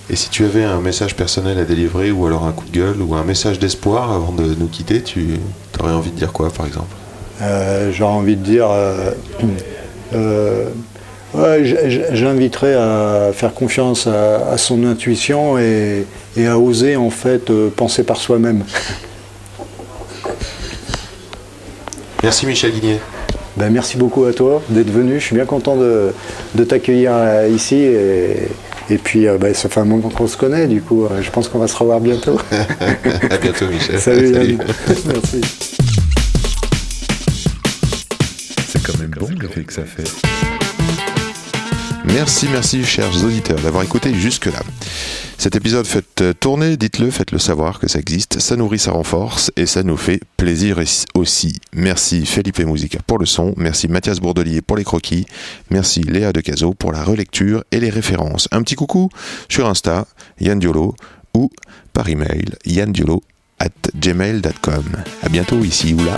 Et si tu avais un message personnel à délivrer, ou alors un coup de gueule, ou un message d'espoir avant de nous quitter, tu aurais envie de dire quoi par exemple? Euh, J'aurais envie de dire, euh, euh, ouais, j'inviterais à faire confiance à, à son intuition et, et à oser en fait euh, penser par soi-même. Merci Michel Guigné. Ben, merci beaucoup à toi d'être venu. Je suis bien content de, de t'accueillir euh, ici. Et, et puis, euh, ben, ça fait un moment qu'on se connaît, du coup, euh, je pense qu'on va se revoir bientôt. à bientôt Michel. Salut, Yann. Merci. C'est quand même bon l'effet que ça fait. Merci, merci chers auditeurs d'avoir écouté jusque-là. Cet épisode faites euh, tourner, dites-le, faites-le savoir que ça existe, ça nourrit, ça renforce et ça nous fait plaisir aussi. Merci Felipe Musica pour le son, merci Mathias Bourdelier pour les croquis, merci Léa de Caso pour la relecture et les références. Un petit coucou sur Insta, Yann Diolo, ou par email, yandiolo at gmail.com. À bientôt ici ou là.